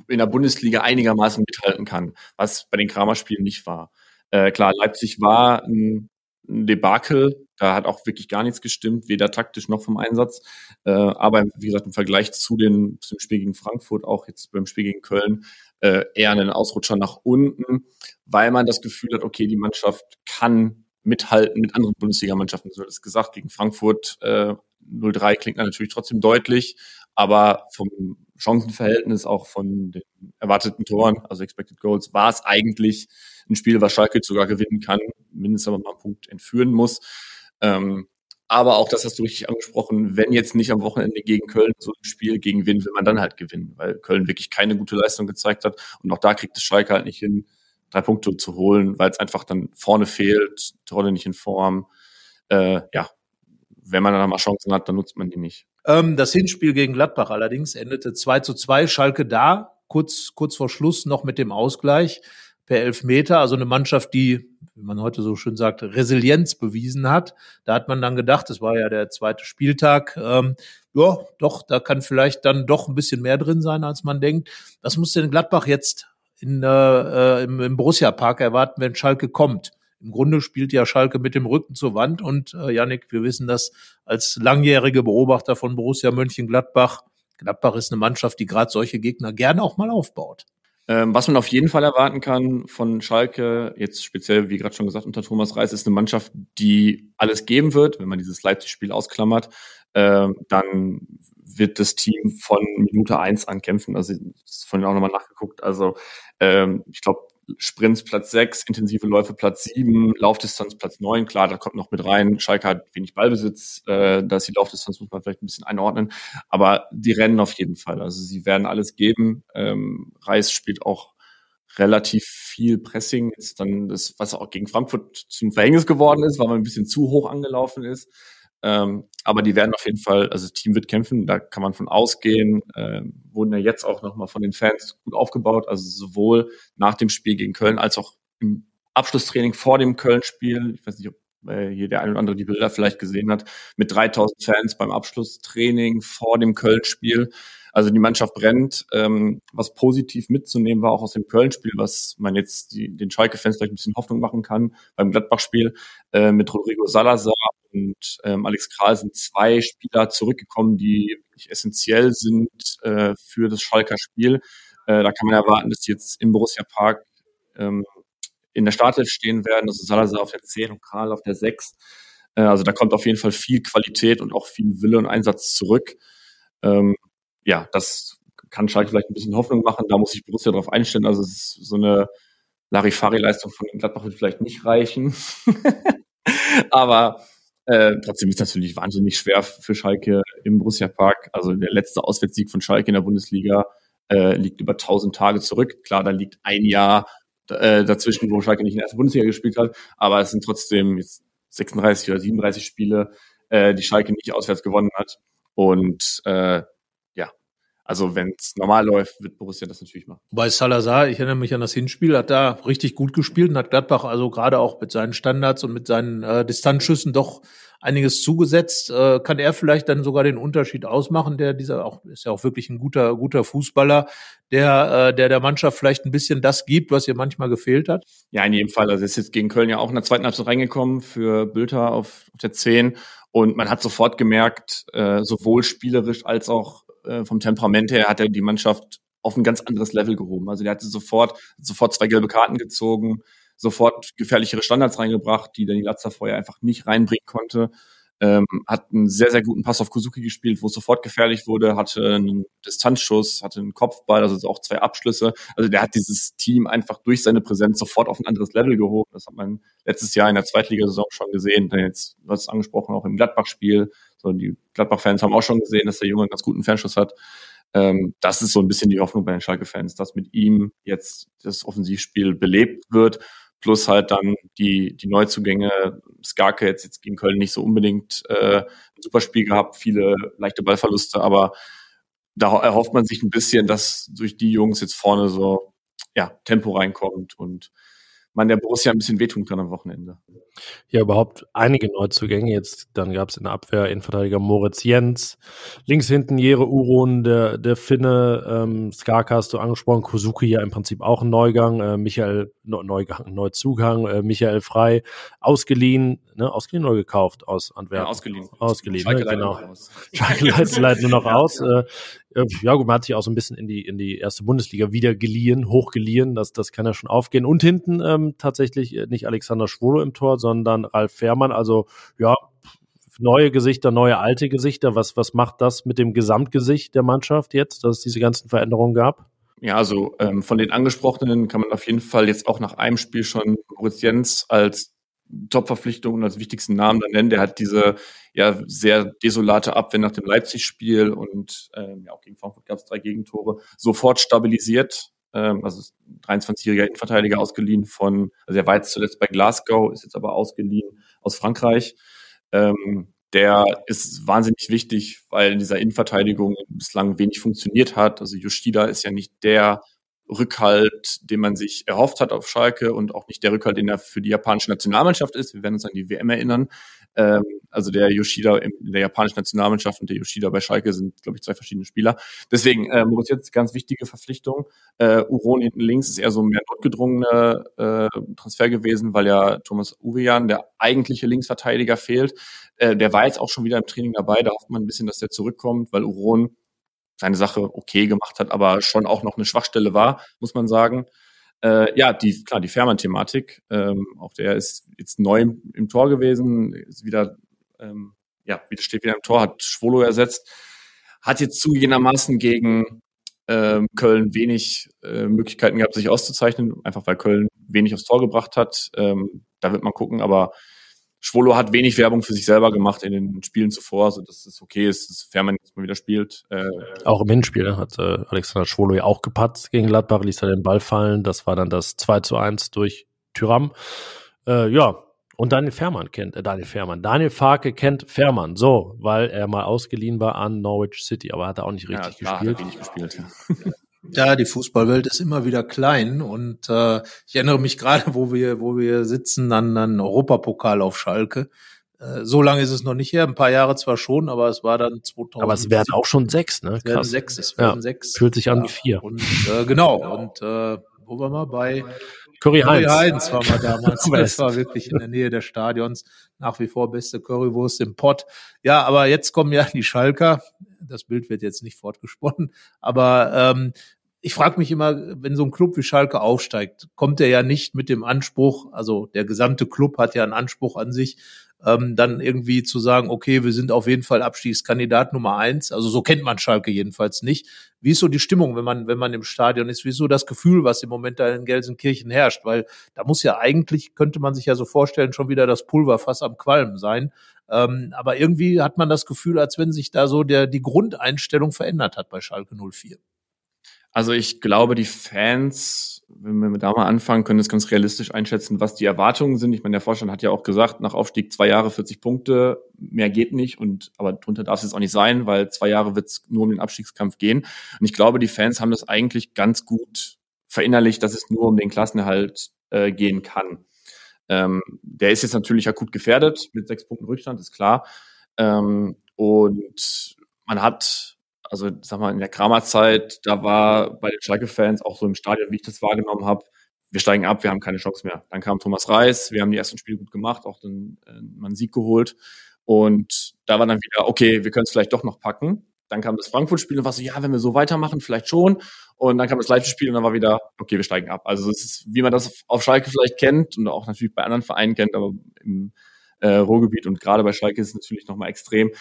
E: in der Bundesliga einigermaßen mithalten kann, was bei den Kramer-Spielen nicht war. Äh, klar, Leipzig war ein, ein, Debakel, da hat auch wirklich gar nichts gestimmt, weder taktisch noch vom Einsatz. Äh, aber wie gesagt, im Vergleich zu, den, zu dem Spiel gegen Frankfurt, auch jetzt beim Spiel gegen Köln, äh, eher einen Ausrutscher nach unten, weil man das Gefühl hat, okay, die Mannschaft kann mithalten mit anderen Bundesligamannschaften. So das gesagt, gegen Frankfurt äh, 0-3 klingt natürlich trotzdem deutlich, aber vom Chancenverhältnis, auch von den erwarteten Toren, also Expected Goals, war es eigentlich ein Spiel, was Schalke sogar gewinnen kann, mindestens aber mal einen Punkt entführen muss. Ähm, aber auch das hast du richtig angesprochen, wenn jetzt nicht am Wochenende gegen Köln so ein Spiel gegen Wien, will man dann halt gewinnen, weil Köln wirklich keine gute Leistung gezeigt hat. Und auch da kriegt es Schalke halt nicht hin, drei Punkte zu holen, weil es einfach dann vorne fehlt, Trolle nicht in Form. Äh, ja, wenn man dann mal Chancen hat, dann nutzt man die nicht.
C: Ähm, das Hinspiel gegen Gladbach allerdings endete 2 zu 2. Schalke da, kurz, kurz vor Schluss noch mit dem Ausgleich per Elfmeter. Also eine Mannschaft, die, wie man heute so schön sagt, Resilienz bewiesen hat. Da hat man dann gedacht, es war ja der zweite Spieltag, ähm, ja, doch, da kann vielleicht dann doch ein bisschen mehr drin sein, als man denkt. Was muss denn Gladbach jetzt in, äh, äh, im, im Borussia Park erwarten, wenn Schalke kommt. Im Grunde spielt ja Schalke mit dem Rücken zur Wand und äh, Yannick, wir wissen das als langjährige Beobachter von Borussia Mönchengladbach. Gladbach ist eine Mannschaft, die gerade solche Gegner gerne auch mal aufbaut.
E: Ähm, was man auf jeden Fall erwarten kann von Schalke, jetzt speziell, wie gerade schon gesagt, unter Thomas Reis, ist eine Mannschaft, die alles geben wird, wenn man dieses Leipzig-Spiel ausklammert. Ähm, dann wird das Team von Minute eins an kämpfen. Also ich vorhin auch nochmal nachgeguckt. Also ähm, ich glaube, Sprints Platz sechs, intensive Läufe Platz sieben, Laufdistanz Platz neun. Klar, da kommt noch mit rein. Schalke hat wenig Ballbesitz, äh, da ist die Laufdistanz, muss man vielleicht ein bisschen einordnen. Aber die rennen auf jeden Fall. Also sie werden alles geben. Ähm, Reis spielt auch relativ viel Pressing. Jetzt dann das, was auch gegen Frankfurt zum Verhängnis geworden ist, weil man ein bisschen zu hoch angelaufen ist. Ähm, aber die werden auf jeden Fall, also das Team wird kämpfen, da kann man von ausgehen. Ähm, wurden ja jetzt auch nochmal von den Fans gut aufgebaut, also sowohl nach dem Spiel gegen Köln als auch im Abschlusstraining vor dem Köln-Spiel. Ich weiß nicht, ob weil hier der ein oder andere die Bilder vielleicht gesehen hat, mit 3000 Fans beim Abschlusstraining vor dem Köln-Spiel. Also die Mannschaft brennt. Ähm, was positiv mitzunehmen war auch aus dem Köln-Spiel, was man jetzt die, den Schalke-Fans vielleicht ein bisschen Hoffnung machen kann beim Gladbach-Spiel äh, mit Rodrigo Salazar und ähm, Alex Kral sind zwei Spieler zurückgekommen, die wirklich essentiell sind äh, für das Schalker Spiel. Äh, da kann man erwarten, dass die jetzt im Borussia Park ähm, in der Startelf stehen werden. Also Salazar auf der 10 und Kral auf der 6. Äh, also da kommt auf jeden Fall viel Qualität und auch viel Wille und Einsatz zurück. Ähm, ja, das kann Schalke vielleicht ein bisschen Hoffnung machen. Da muss sich Borussia darauf einstellen. Also es ist so eine Larifari-Leistung von Gladbach wird vielleicht nicht reichen. Aber äh, trotzdem ist das natürlich wahnsinnig schwer für Schalke im Borussia Park. Also der letzte Auswärtssieg von Schalke in der Bundesliga äh, liegt über 1000 Tage zurück. Klar, da liegt ein Jahr äh, dazwischen, wo Schalke nicht in der ersten Bundesliga gespielt hat. Aber es sind trotzdem jetzt 36 oder 37 Spiele, äh, die Schalke nicht auswärts gewonnen hat. Und äh, also wenn es normal läuft, wird Borussia das natürlich machen.
C: Bei Salazar, ich erinnere mich an das Hinspiel, hat da richtig gut gespielt und hat Gladbach also gerade auch mit seinen Standards und mit seinen äh, Distanzschüssen doch einiges zugesetzt. Äh, kann er vielleicht dann sogar den Unterschied ausmachen? Der dieser auch ist ja auch wirklich ein guter guter Fußballer, der äh, der der Mannschaft vielleicht ein bisschen das gibt, was ihr manchmal gefehlt hat.
E: Ja, in jedem Fall. Also er ist jetzt gegen Köln ja auch in der zweiten Halbzeit reingekommen für Bülter auf, auf der 10 und man hat sofort gemerkt, äh, sowohl spielerisch als auch äh, vom Temperament her hat er die Mannschaft auf ein ganz anderes Level gehoben. Also der hatte sofort, sofort zwei gelbe Karten gezogen, sofort gefährlichere Standards reingebracht, die Danny Latzer vorher einfach nicht reinbringen konnte. Ähm, hat einen sehr, sehr guten Pass auf Kuzuki gespielt, wo es sofort gefährlich wurde, hatte einen Distanzschuss, hatte einen Kopfball, also auch zwei Abschlüsse. Also der hat dieses Team einfach durch seine Präsenz sofort auf ein anderes Level gehoben. Das hat man letztes Jahr in der Zweitligasaison schon gesehen. Dann jetzt, du hast es angesprochen, auch im Gladbach-Spiel. So, die Gladbach-Fans haben auch schon gesehen, dass der Junge einen ganz guten Fernschuss hat. Ähm, das ist so ein bisschen die Hoffnung bei den Schalke-Fans, dass mit ihm jetzt das Offensivspiel belebt wird plus halt dann die, die Neuzugänge. Skarke jetzt, jetzt gegen Köln nicht so unbedingt äh, ein super Spiel gehabt, viele leichte Ballverluste, aber da erhofft man sich ein bisschen, dass durch die Jungs jetzt vorne so ja, Tempo reinkommt und man der Borussia ein bisschen wehtun kann am Wochenende.
B: Ja, überhaupt einige Neuzugänge. Jetzt, dann gab es in der Abwehr Innenverteidiger Moritz Jens, links hinten Jere Uron, der, der Finne, ähm, Skarka hast du angesprochen, Kosuki ja im Prinzip auch ein Neugang, äh, Michael, Neugang, Neuzugang, äh, Michael Frei, ausgeliehen, ne, ausgeliehen oder gekauft aus Antwerpen? Ja,
E: ausgeliehen.
B: Ausgeliehen, ne, genau. Schalke leitet nur noch aus. Äh, äh, ja gut, man hat sich auch so ein bisschen in die, in die erste Bundesliga wieder geliehen, hochgeliehen, das, das kann ja schon aufgehen. Und hinten ähm, tatsächlich äh, nicht Alexander Schwolo im Tor, sondern Ralf Fährmann. Also ja, neue Gesichter, neue alte Gesichter. Was, was macht das mit dem Gesamtgesicht der Mannschaft jetzt, dass es diese ganzen Veränderungen gab?
E: Ja, also ähm, von den angesprochenen kann man auf jeden Fall jetzt auch nach einem Spiel schon Moritz Jens als Top-Verpflichtung und als wichtigsten Namen dann nennen. Der hat diese ja sehr desolate Abwehr nach dem Leipzig-Spiel und ähm, ja, auch gegen Frankfurt gab es drei Gegentore, sofort stabilisiert. Ähm, also 23-jähriger Innenverteidiger ausgeliehen von, also er war jetzt zuletzt bei Glasgow, ist jetzt aber ausgeliehen aus Frankreich. Ähm, der ist wahnsinnig wichtig, weil in dieser Innenverteidigung bislang wenig funktioniert hat. Also Yoshida ist ja nicht der Rückhalt, den man sich erhofft hat auf Schalke und auch nicht der Rückhalt, den er für die japanische Nationalmannschaft ist. Wir werden uns an die WM erinnern. Ähm, also der Yoshida in der japanischen Nationalmannschaft und der Yoshida bei Schalke sind, glaube ich, zwei verschiedene Spieler. Deswegen, äh, Moritz jetzt ganz wichtige Verpflichtung. Äh, Uron hinten links ist eher so ein mehr notgedrungener äh, Transfer gewesen, weil ja Thomas Uwejan, der eigentliche Linksverteidiger, fehlt. Äh, der war jetzt auch schon wieder im Training dabei. Da hofft man ein bisschen, dass der zurückkommt, weil Uron seine Sache okay gemacht hat, aber schon auch noch eine Schwachstelle war, muss man sagen. Äh, ja, die, klar, die Fährmann-Thematik, ähm, auch der ist jetzt neu im, im Tor gewesen, ist wieder, ähm, ja, wieder steht wieder im Tor, hat Schwolo ersetzt, hat jetzt zugegebenermaßen gegen ähm, Köln wenig äh, Möglichkeiten gehabt, sich auszuzeichnen, einfach weil Köln wenig aufs Tor gebracht hat. Ähm, da wird man gucken, aber Schwolo hat wenig Werbung für sich selber gemacht in den Spielen zuvor, so dass es okay ist, dass Fährmann jetzt mal wieder spielt.
B: Äh, auch im Hinspiel hat äh, Alexander Schwolo ja auch gepatzt gegen Gladbach, ließ er den Ball fallen. Das war dann das 2 zu 1 durch Tyram. Äh, ja, und Daniel Fährmann kennt, äh, Daniel Fährmann, Daniel Farke kennt Fährmann, so, weil er mal ausgeliehen war an Norwich City, aber hat er auch nicht richtig ja, gespielt. Hat er wenig gespielt, ja.
C: Die Fußballwelt ist immer wieder klein und äh, ich erinnere mich gerade, wo wir, wo wir sitzen, an einen Europapokal auf Schalke. Äh, so lange ist es noch nicht her, ein paar Jahre zwar schon, aber es war dann 2000.
B: Aber es werden auch schon sechs, ne?
C: Es werden sechs, es werden
B: Ja,
C: sechs.
B: Fühlt sich an wie vier.
C: Und äh, genau, und äh, wo waren wir bei
B: Curry
C: Curry
B: Heinz.
C: Heinz waren wir damals. Das war wirklich in der Nähe des Stadions. Nach wie vor beste Currywurst im Pott. Ja, aber jetzt kommen ja die Schalker. Das Bild wird jetzt nicht fortgesponnen. Aber ähm, ich frage mich immer, wenn so ein Club wie Schalke aufsteigt, kommt er ja nicht mit dem Anspruch, also der gesamte Club hat ja einen Anspruch an sich, ähm, dann irgendwie zu sagen, okay, wir sind auf jeden Fall Abstiegskandidat Nummer eins. Also so kennt man Schalke jedenfalls nicht. Wie ist so die Stimmung, wenn man, wenn man im Stadion ist? Wie ist so das Gefühl, was im Moment da in Gelsenkirchen herrscht? Weil da muss ja eigentlich, könnte man sich ja so vorstellen, schon wieder das Pulverfass am Qualmen sein. Ähm, aber irgendwie hat man das Gefühl, als wenn sich da so der, die Grundeinstellung verändert hat bei Schalke 04.
E: Also ich glaube, die Fans, wenn wir da mal anfangen, können es ganz realistisch einschätzen, was die Erwartungen sind. Ich meine, der Vorstand hat ja auch gesagt, nach Aufstieg zwei Jahre 40 Punkte, mehr geht nicht und aber drunter darf es jetzt auch nicht sein, weil zwei Jahre wird es nur um den Abstiegskampf gehen. Und ich glaube, die Fans haben das eigentlich ganz gut verinnerlicht, dass es nur um den Klassenerhalt äh, gehen kann. Ähm, der ist jetzt natürlich akut gefährdet mit sechs Punkten Rückstand, ist klar. Ähm, und man hat also sag mal, in der Kramer-Zeit, da war bei den Schalke-Fans auch so im Stadion, wie ich das wahrgenommen habe, wir steigen ab, wir haben keine Chance mehr. Dann kam Thomas Reis, wir haben die ersten Spiele gut gemacht, auch dann äh, mal einen Sieg geholt. Und da war dann wieder, okay, wir können es vielleicht doch noch packen. Dann kam das Frankfurt-Spiel und war so, ja, wenn wir so weitermachen, vielleicht schon. Und dann kam das Leipzig-Spiel und dann war wieder, okay, wir steigen ab. Also es ist, wie man das auf, Schalke vielleicht kennt und auch natürlich bei anderen Vereinen kennt, aber im äh, Ruhrgebiet und gerade bei Schalke ist es natürlich nochmal extrem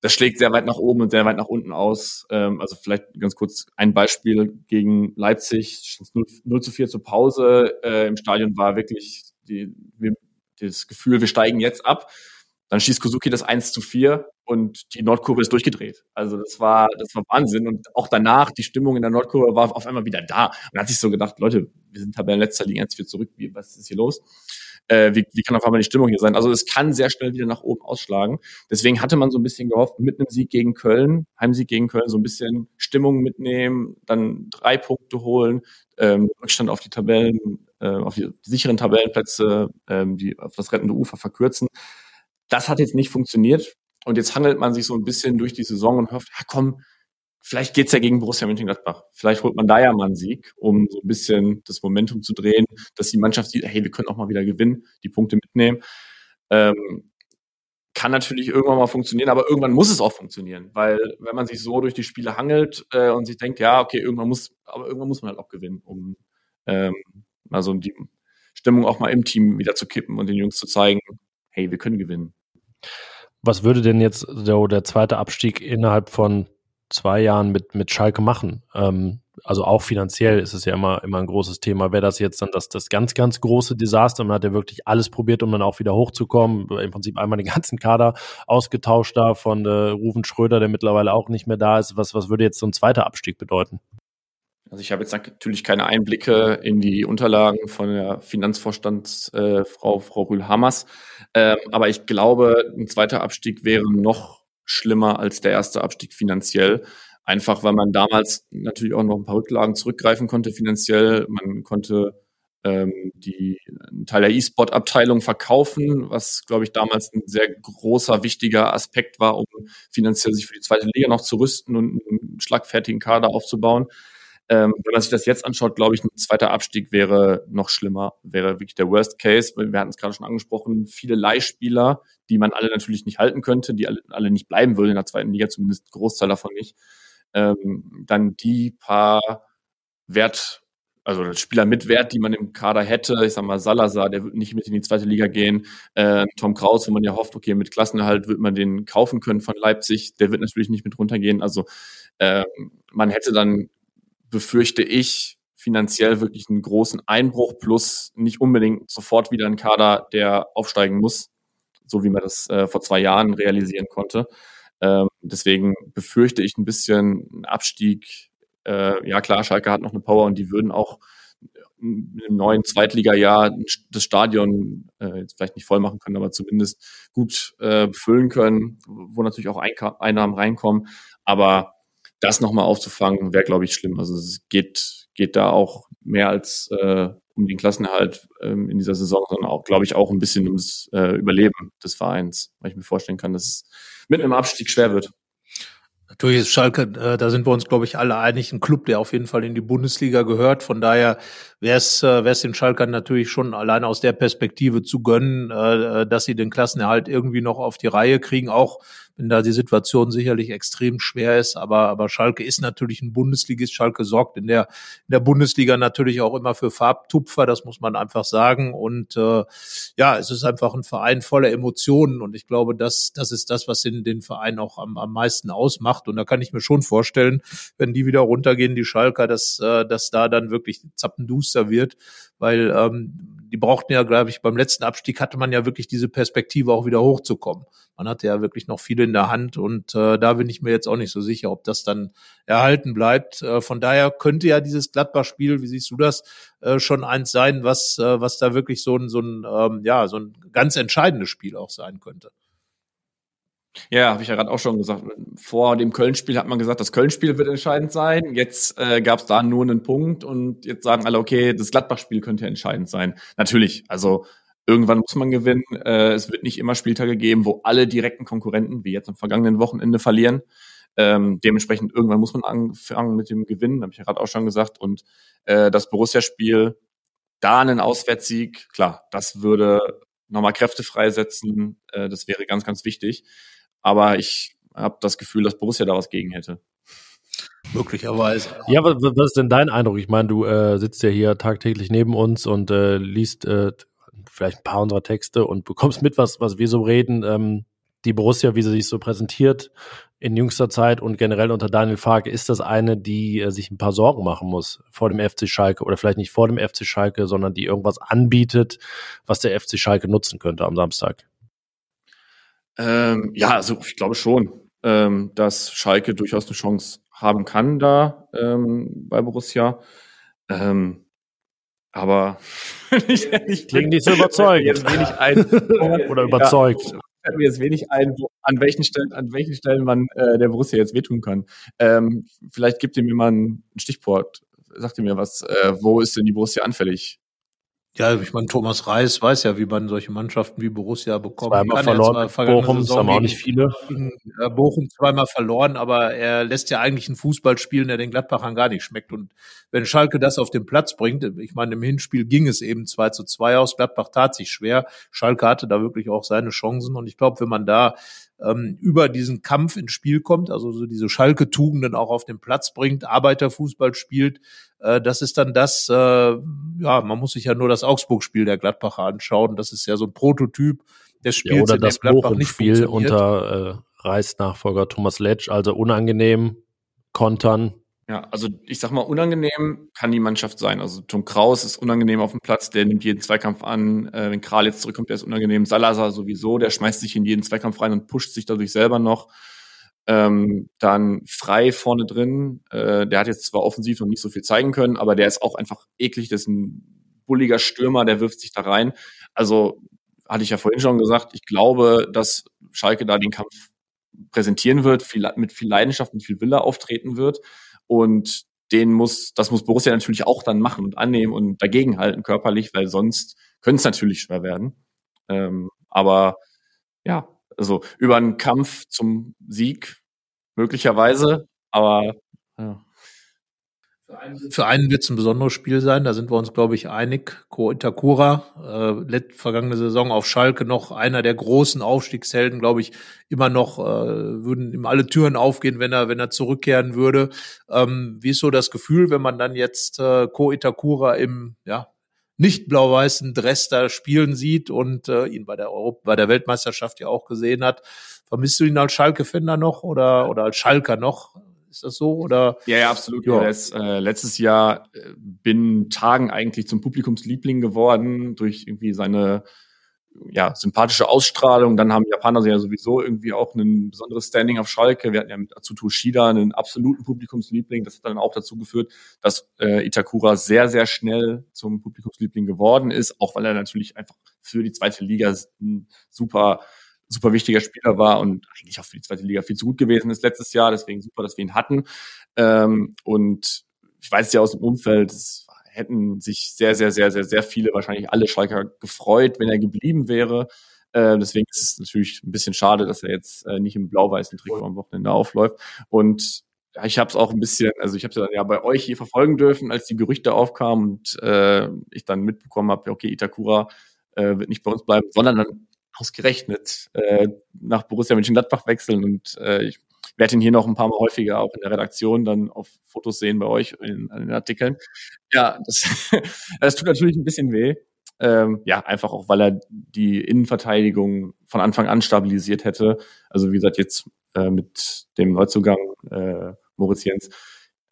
E: das schlägt sehr weit nach oben und sehr weit nach unten aus. Ähm, also vielleicht ganz kurz ein Beispiel gegen Leipzig, 0, 0 zu 4 zur Pause. Äh, Im Stadion war wirklich die, wir, das Gefühl, wir steigen jetzt ab. Dann schießt Kozuki das 1 zu 4 und die Nordkurve ist durchgedreht. Also das war, das war Wahnsinn. Und auch danach, die Stimmung in der Nordkurve war auf einmal wieder da. Dann hat sich so gedacht, Leute, wir sind Tabellenletzter, liegen jetzt wieder zurück. Wie, was ist hier los? Äh, wie, wie kann auf einmal die Stimmung hier sein? Also es kann sehr schnell wieder nach oben ausschlagen. Deswegen hatte man so ein bisschen gehofft, mit einem Sieg gegen Köln, Heimsieg gegen Köln, so ein bisschen Stimmung mitnehmen, dann drei Punkte holen, ähm, Rückstand auf die Tabellen, äh, auf die sicheren Tabellenplätze, ähm, die auf das rettende Ufer verkürzen. Das hat jetzt nicht funktioniert. Und jetzt handelt man sich so ein bisschen durch die Saison und hofft, ja komm, vielleicht geht's ja gegen Borussia Mönchengladbach. Vielleicht holt man da ja mal einen Sieg, um so ein bisschen das Momentum zu drehen, dass die Mannschaft sieht, hey, wir können auch mal wieder gewinnen, die Punkte mitnehmen. Ähm, kann natürlich irgendwann mal funktionieren, aber irgendwann muss es auch funktionieren, weil wenn man sich so durch die Spiele hangelt äh, und sich denkt, ja, okay, irgendwann muss, aber irgendwann muss man halt auch gewinnen, um ähm, also die Stimmung auch mal im Team wieder zu kippen und den Jungs zu zeigen, hey, wir können gewinnen.
B: Was würde denn jetzt der, der zweite Abstieg innerhalb von zwei Jahren mit, mit Schalke machen? Ähm, also auch finanziell ist es ja immer, immer ein großes Thema. Wäre das jetzt dann das, das ganz, ganz große Desaster? Man hat ja wirklich alles probiert, um dann auch wieder hochzukommen. Im Prinzip einmal den ganzen Kader ausgetauscht da von äh, Ruven Schröder, der mittlerweile auch nicht mehr da ist. Was, was würde jetzt so ein zweiter Abstieg bedeuten?
E: Also ich habe jetzt natürlich keine Einblicke in die Unterlagen von der Finanzvorstandsfrau äh, Frau, Frau Rühl-Hammers, ähm, aber ich glaube, ein zweiter Abstieg wäre noch schlimmer als der erste Abstieg finanziell. Einfach weil man damals natürlich auch noch ein paar Rücklagen zurückgreifen konnte finanziell. Man konnte ähm, die einen Teil der E-Sport-Abteilung verkaufen, was, glaube ich, damals ein sehr großer, wichtiger Aspekt war, um finanziell sich für die zweite Liga noch zu rüsten und einen schlagfertigen Kader aufzubauen. Ähm, wenn man sich das jetzt anschaut, glaube ich, ein zweiter Abstieg wäre noch schlimmer, wäre wirklich der Worst Case. Wir hatten es gerade schon angesprochen, viele Leihspieler, die man alle natürlich nicht halten könnte, die alle, alle nicht bleiben würden in der zweiten Liga, zumindest Großteil davon nicht. Ähm, dann die paar Wert, also Spieler mit Wert, die man im Kader hätte, ich sag mal Salazar, der wird nicht mit in die zweite Liga gehen. Äh, Tom Kraus, wo man ja hofft, okay, mit Klassenerhalt wird man den kaufen können von Leipzig, der wird natürlich nicht mit runtergehen. Also äh, man hätte dann befürchte ich finanziell wirklich einen großen Einbruch plus nicht unbedingt sofort wieder ein Kader, der aufsteigen muss, so wie man das äh, vor zwei Jahren realisieren konnte. Ähm, deswegen befürchte ich ein bisschen einen Abstieg. Äh, ja klar, Schalke hat noch eine Power und die würden auch im neuen Zweitliga-Jahr das Stadion äh, vielleicht nicht voll machen können, aber zumindest gut äh, füllen können, wo natürlich auch Einka Einnahmen reinkommen. Aber das nochmal aufzufangen, wäre, glaube ich, schlimm. Also es geht, geht da auch mehr als äh, um den Klassenerhalt ähm, in dieser Saison, sondern auch, glaube ich, auch ein bisschen ums äh, Überleben des Vereins, weil ich mir vorstellen kann, dass es mit einem Abstieg schwer wird.
C: Natürlich ist Schalke, äh, da sind wir uns, glaube ich, alle einig, ein Club, der auf jeden Fall in die Bundesliga gehört. Von daher wäre es äh, wär's den Schalkern natürlich schon allein aus der Perspektive zu gönnen, äh, dass sie den Klassenerhalt irgendwie noch auf die Reihe kriegen, auch wenn da die Situation sicherlich extrem schwer ist. Aber, aber Schalke ist natürlich ein Bundesligist. Schalke sorgt in der, in der Bundesliga natürlich auch immer für Farbtupfer, das muss man einfach sagen. Und äh, ja, es ist einfach ein Verein voller Emotionen. Und ich glaube, das, das ist das, was den, den Verein auch am, am meisten ausmacht. Und da kann ich mir schon vorstellen, wenn die wieder runtergehen, die Schalker, dass, äh, dass da dann wirklich zappenduster wird. Weil ähm, die brauchten ja, glaube ich, beim letzten Abstieg hatte man ja wirklich diese Perspektive auch wieder hochzukommen. Man hatte ja wirklich noch viel in der Hand und äh, da bin ich mir jetzt auch nicht so sicher, ob das dann erhalten bleibt. Äh, von daher könnte ja dieses Gladbach-Spiel, wie siehst du das, äh, schon eins sein, was, äh, was da wirklich so ein, so ein, ähm, ja, so ein ganz entscheidendes Spiel auch sein könnte.
E: Ja, habe ich ja gerade auch schon gesagt. Vor dem Köln-Spiel hat man gesagt, das Köln-Spiel wird entscheidend sein. Jetzt äh, gab es da nur einen Punkt und jetzt sagen alle, okay, das Gladbach-Spiel könnte entscheidend sein. Natürlich, also irgendwann muss man gewinnen. Äh, es wird nicht immer Spieltage geben, wo alle direkten Konkurrenten, wie jetzt am vergangenen Wochenende, verlieren. Ähm, dementsprechend irgendwann muss man anfangen mit dem Gewinnen, habe ich ja gerade auch schon gesagt. Und äh, das Borussia-Spiel, da einen Auswärtssieg, klar, das würde nochmal Kräfte freisetzen. Äh, das wäre ganz, ganz wichtig. Aber ich habe das Gefühl, dass Borussia da was gegen hätte.
C: Möglicherweise.
B: Ja, was, was ist denn dein Eindruck? Ich meine, du äh, sitzt ja hier tagtäglich neben uns und äh, liest äh, vielleicht ein paar unserer Texte und bekommst mit, was, was wir so reden. Ähm, die Borussia, wie sie sich so präsentiert in jüngster Zeit und generell unter Daniel Farke, ist das eine, die äh, sich ein paar Sorgen machen muss vor dem FC Schalke oder vielleicht nicht vor dem FC Schalke, sondern die irgendwas anbietet, was der FC Schalke nutzen könnte am Samstag?
E: Ähm, ja, also ich glaube schon, ähm, dass Schalke durchaus eine Chance haben kann da ähm, bei Borussia. Ähm, aber
B: ich, ich klingt nicht so überzeugend.
E: Jetzt wenig ein
B: oder überzeugt. Ja,
E: fällt mir jetzt wenig ein, wo, an welchen Stellen, an welchen Stellen man äh, der Borussia jetzt wehtun kann. Ähm, vielleicht gibt ihr mir mal ein Stichwort. Sagt ihr mir was, äh, wo ist denn die Borussia anfällig?
C: Ja, ich meine, Thomas Reis weiß ja, wie man solche Mannschaften wie Borussia bekommt.
B: Zweimal verloren, Bochum, das haben auch nicht viele.
C: Äh, Bochum zweimal verloren, aber er lässt ja eigentlich einen Fußball spielen, der den Gladbachern gar nicht schmeckt. Und wenn Schalke das auf den Platz bringt, ich meine, im Hinspiel ging es eben 2 zu 2 aus, Gladbach tat sich schwer. Schalke hatte da wirklich auch seine Chancen. Und ich glaube, wenn man da ähm, über diesen Kampf ins Spiel kommt, also so diese Schalke-Tugenden auch auf den Platz bringt, Arbeiterfußball spielt, äh, das ist dann das, äh, ja, man muss sich ja nur das Augsburg-Spiel der Gladbacher anschauen. Das ist ja so ein Prototyp des Spiels, ja,
B: oder das Bochum-Spiel unter äh, Reis-Nachfolger Thomas Letsch, also unangenehm, kontern,
E: ja, also ich sag mal, unangenehm kann die Mannschaft sein. Also Tom Kraus ist unangenehm auf dem Platz, der nimmt jeden Zweikampf an. Äh, wenn Kral jetzt zurückkommt, der ist unangenehm. Salazar sowieso, der schmeißt sich in jeden Zweikampf rein und pusht sich dadurch selber noch. Ähm, dann frei vorne drin. Äh, der hat jetzt zwar offensiv noch nicht so viel zeigen können, aber der ist auch einfach eklig. Das ist ein bulliger Stürmer, der wirft sich da rein. Also hatte ich ja vorhin schon gesagt, ich glaube, dass Schalke da den Kampf präsentieren wird, viel, mit viel Leidenschaft, mit viel Wille auftreten wird. Und den muss, das muss Borussia natürlich auch dann machen und annehmen und dagegenhalten körperlich, weil sonst könnte es natürlich schwer werden. Ähm, aber ja, also über einen Kampf zum Sieg möglicherweise, aber ja.
C: Für einen wird es ein besonderes Spiel sein, da sind wir uns, glaube ich, einig. Ko Itakura, äh, vergangene Saison auf Schalke noch einer der großen Aufstiegshelden, glaube ich, immer noch, äh, würden ihm alle Türen aufgehen, wenn er, wenn er zurückkehren würde. Ähm, wie ist so das Gefühl, wenn man dann jetzt äh, Ko Itakura im, ja, nicht blau-weißen Dress da spielen sieht und äh, ihn bei der Europa, bei der Weltmeisterschaft ja auch gesehen hat. Vermisst du ihn als Schalke-Fender noch oder, oder als Schalker noch? Ist das so? Oder?
E: Ja, ja, absolut. Ja. Ist äh, letztes Jahr äh, binnen Tagen eigentlich zum Publikumsliebling geworden durch irgendwie seine ja, sympathische Ausstrahlung. Dann haben Japaner ja sowieso irgendwie auch ein besonderes Standing auf Schalke. Wir hatten ja mit Atsuto Shida einen absoluten Publikumsliebling. Das hat dann auch dazu geführt, dass äh, Itakura sehr, sehr schnell zum Publikumsliebling geworden ist, auch weil er natürlich einfach für die zweite Liga ein super super wichtiger Spieler war und eigentlich auch für die zweite Liga viel zu gut gewesen ist letztes Jahr. Deswegen super, dass wir ihn hatten. Ähm, und ich weiß ja aus dem Umfeld, es hätten sich sehr, sehr, sehr, sehr, sehr viele, wahrscheinlich alle Schalker gefreut, wenn er geblieben wäre. Äh, deswegen ist es natürlich ein bisschen schade, dass er jetzt äh, nicht im blau-weißen Trikot am Wochenende aufläuft. Und ja, ich habe es auch ein bisschen, also ich habe es ja, ja bei euch hier verfolgen dürfen, als die Gerüchte aufkamen und äh, ich dann mitbekommen habe, okay, Itakura äh, wird nicht bei uns bleiben, sondern dann ausgerechnet äh, nach Borussia Mönchengladbach wechseln und äh, ich werde ihn hier noch ein paar Mal häufiger auch in der Redaktion dann auf Fotos sehen bei euch in, in den Artikeln. Ja, das, das tut natürlich ein bisschen weh. Ähm, ja, einfach auch, weil er die Innenverteidigung von Anfang an stabilisiert hätte. Also wie gesagt, jetzt äh, mit dem Neuzugang äh, Moritz Jens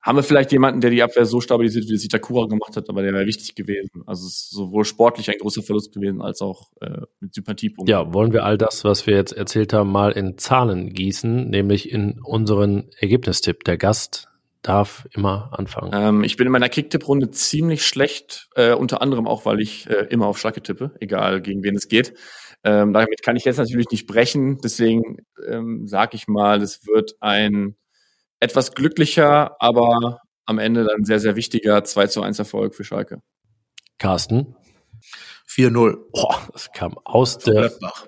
E: haben wir vielleicht jemanden, der die Abwehr so stabilisiert, wie es Itakura gemacht hat, aber der wäre wichtig gewesen. Also es ist sowohl sportlich ein großer Verlust gewesen, als auch äh, mit Sympathiepunkten.
B: Ja, wollen wir all das, was wir jetzt erzählt haben, mal in Zahlen gießen, nämlich in unseren Ergebnistipp. Der Gast darf immer anfangen.
E: Ähm, ich bin in meiner Kicktipp-Runde ziemlich schlecht, äh, unter anderem auch, weil ich äh, immer auf Schalke tippe, egal gegen wen es geht. Ähm, damit kann ich jetzt natürlich nicht brechen, deswegen ähm, sage ich mal, es wird ein etwas glücklicher, aber am Ende dann sehr, sehr wichtiger 2 zu 1 Erfolg für Schalke.
B: Carsten?
C: 4-0.
B: Boah, das kam aus der,
C: Gladbach.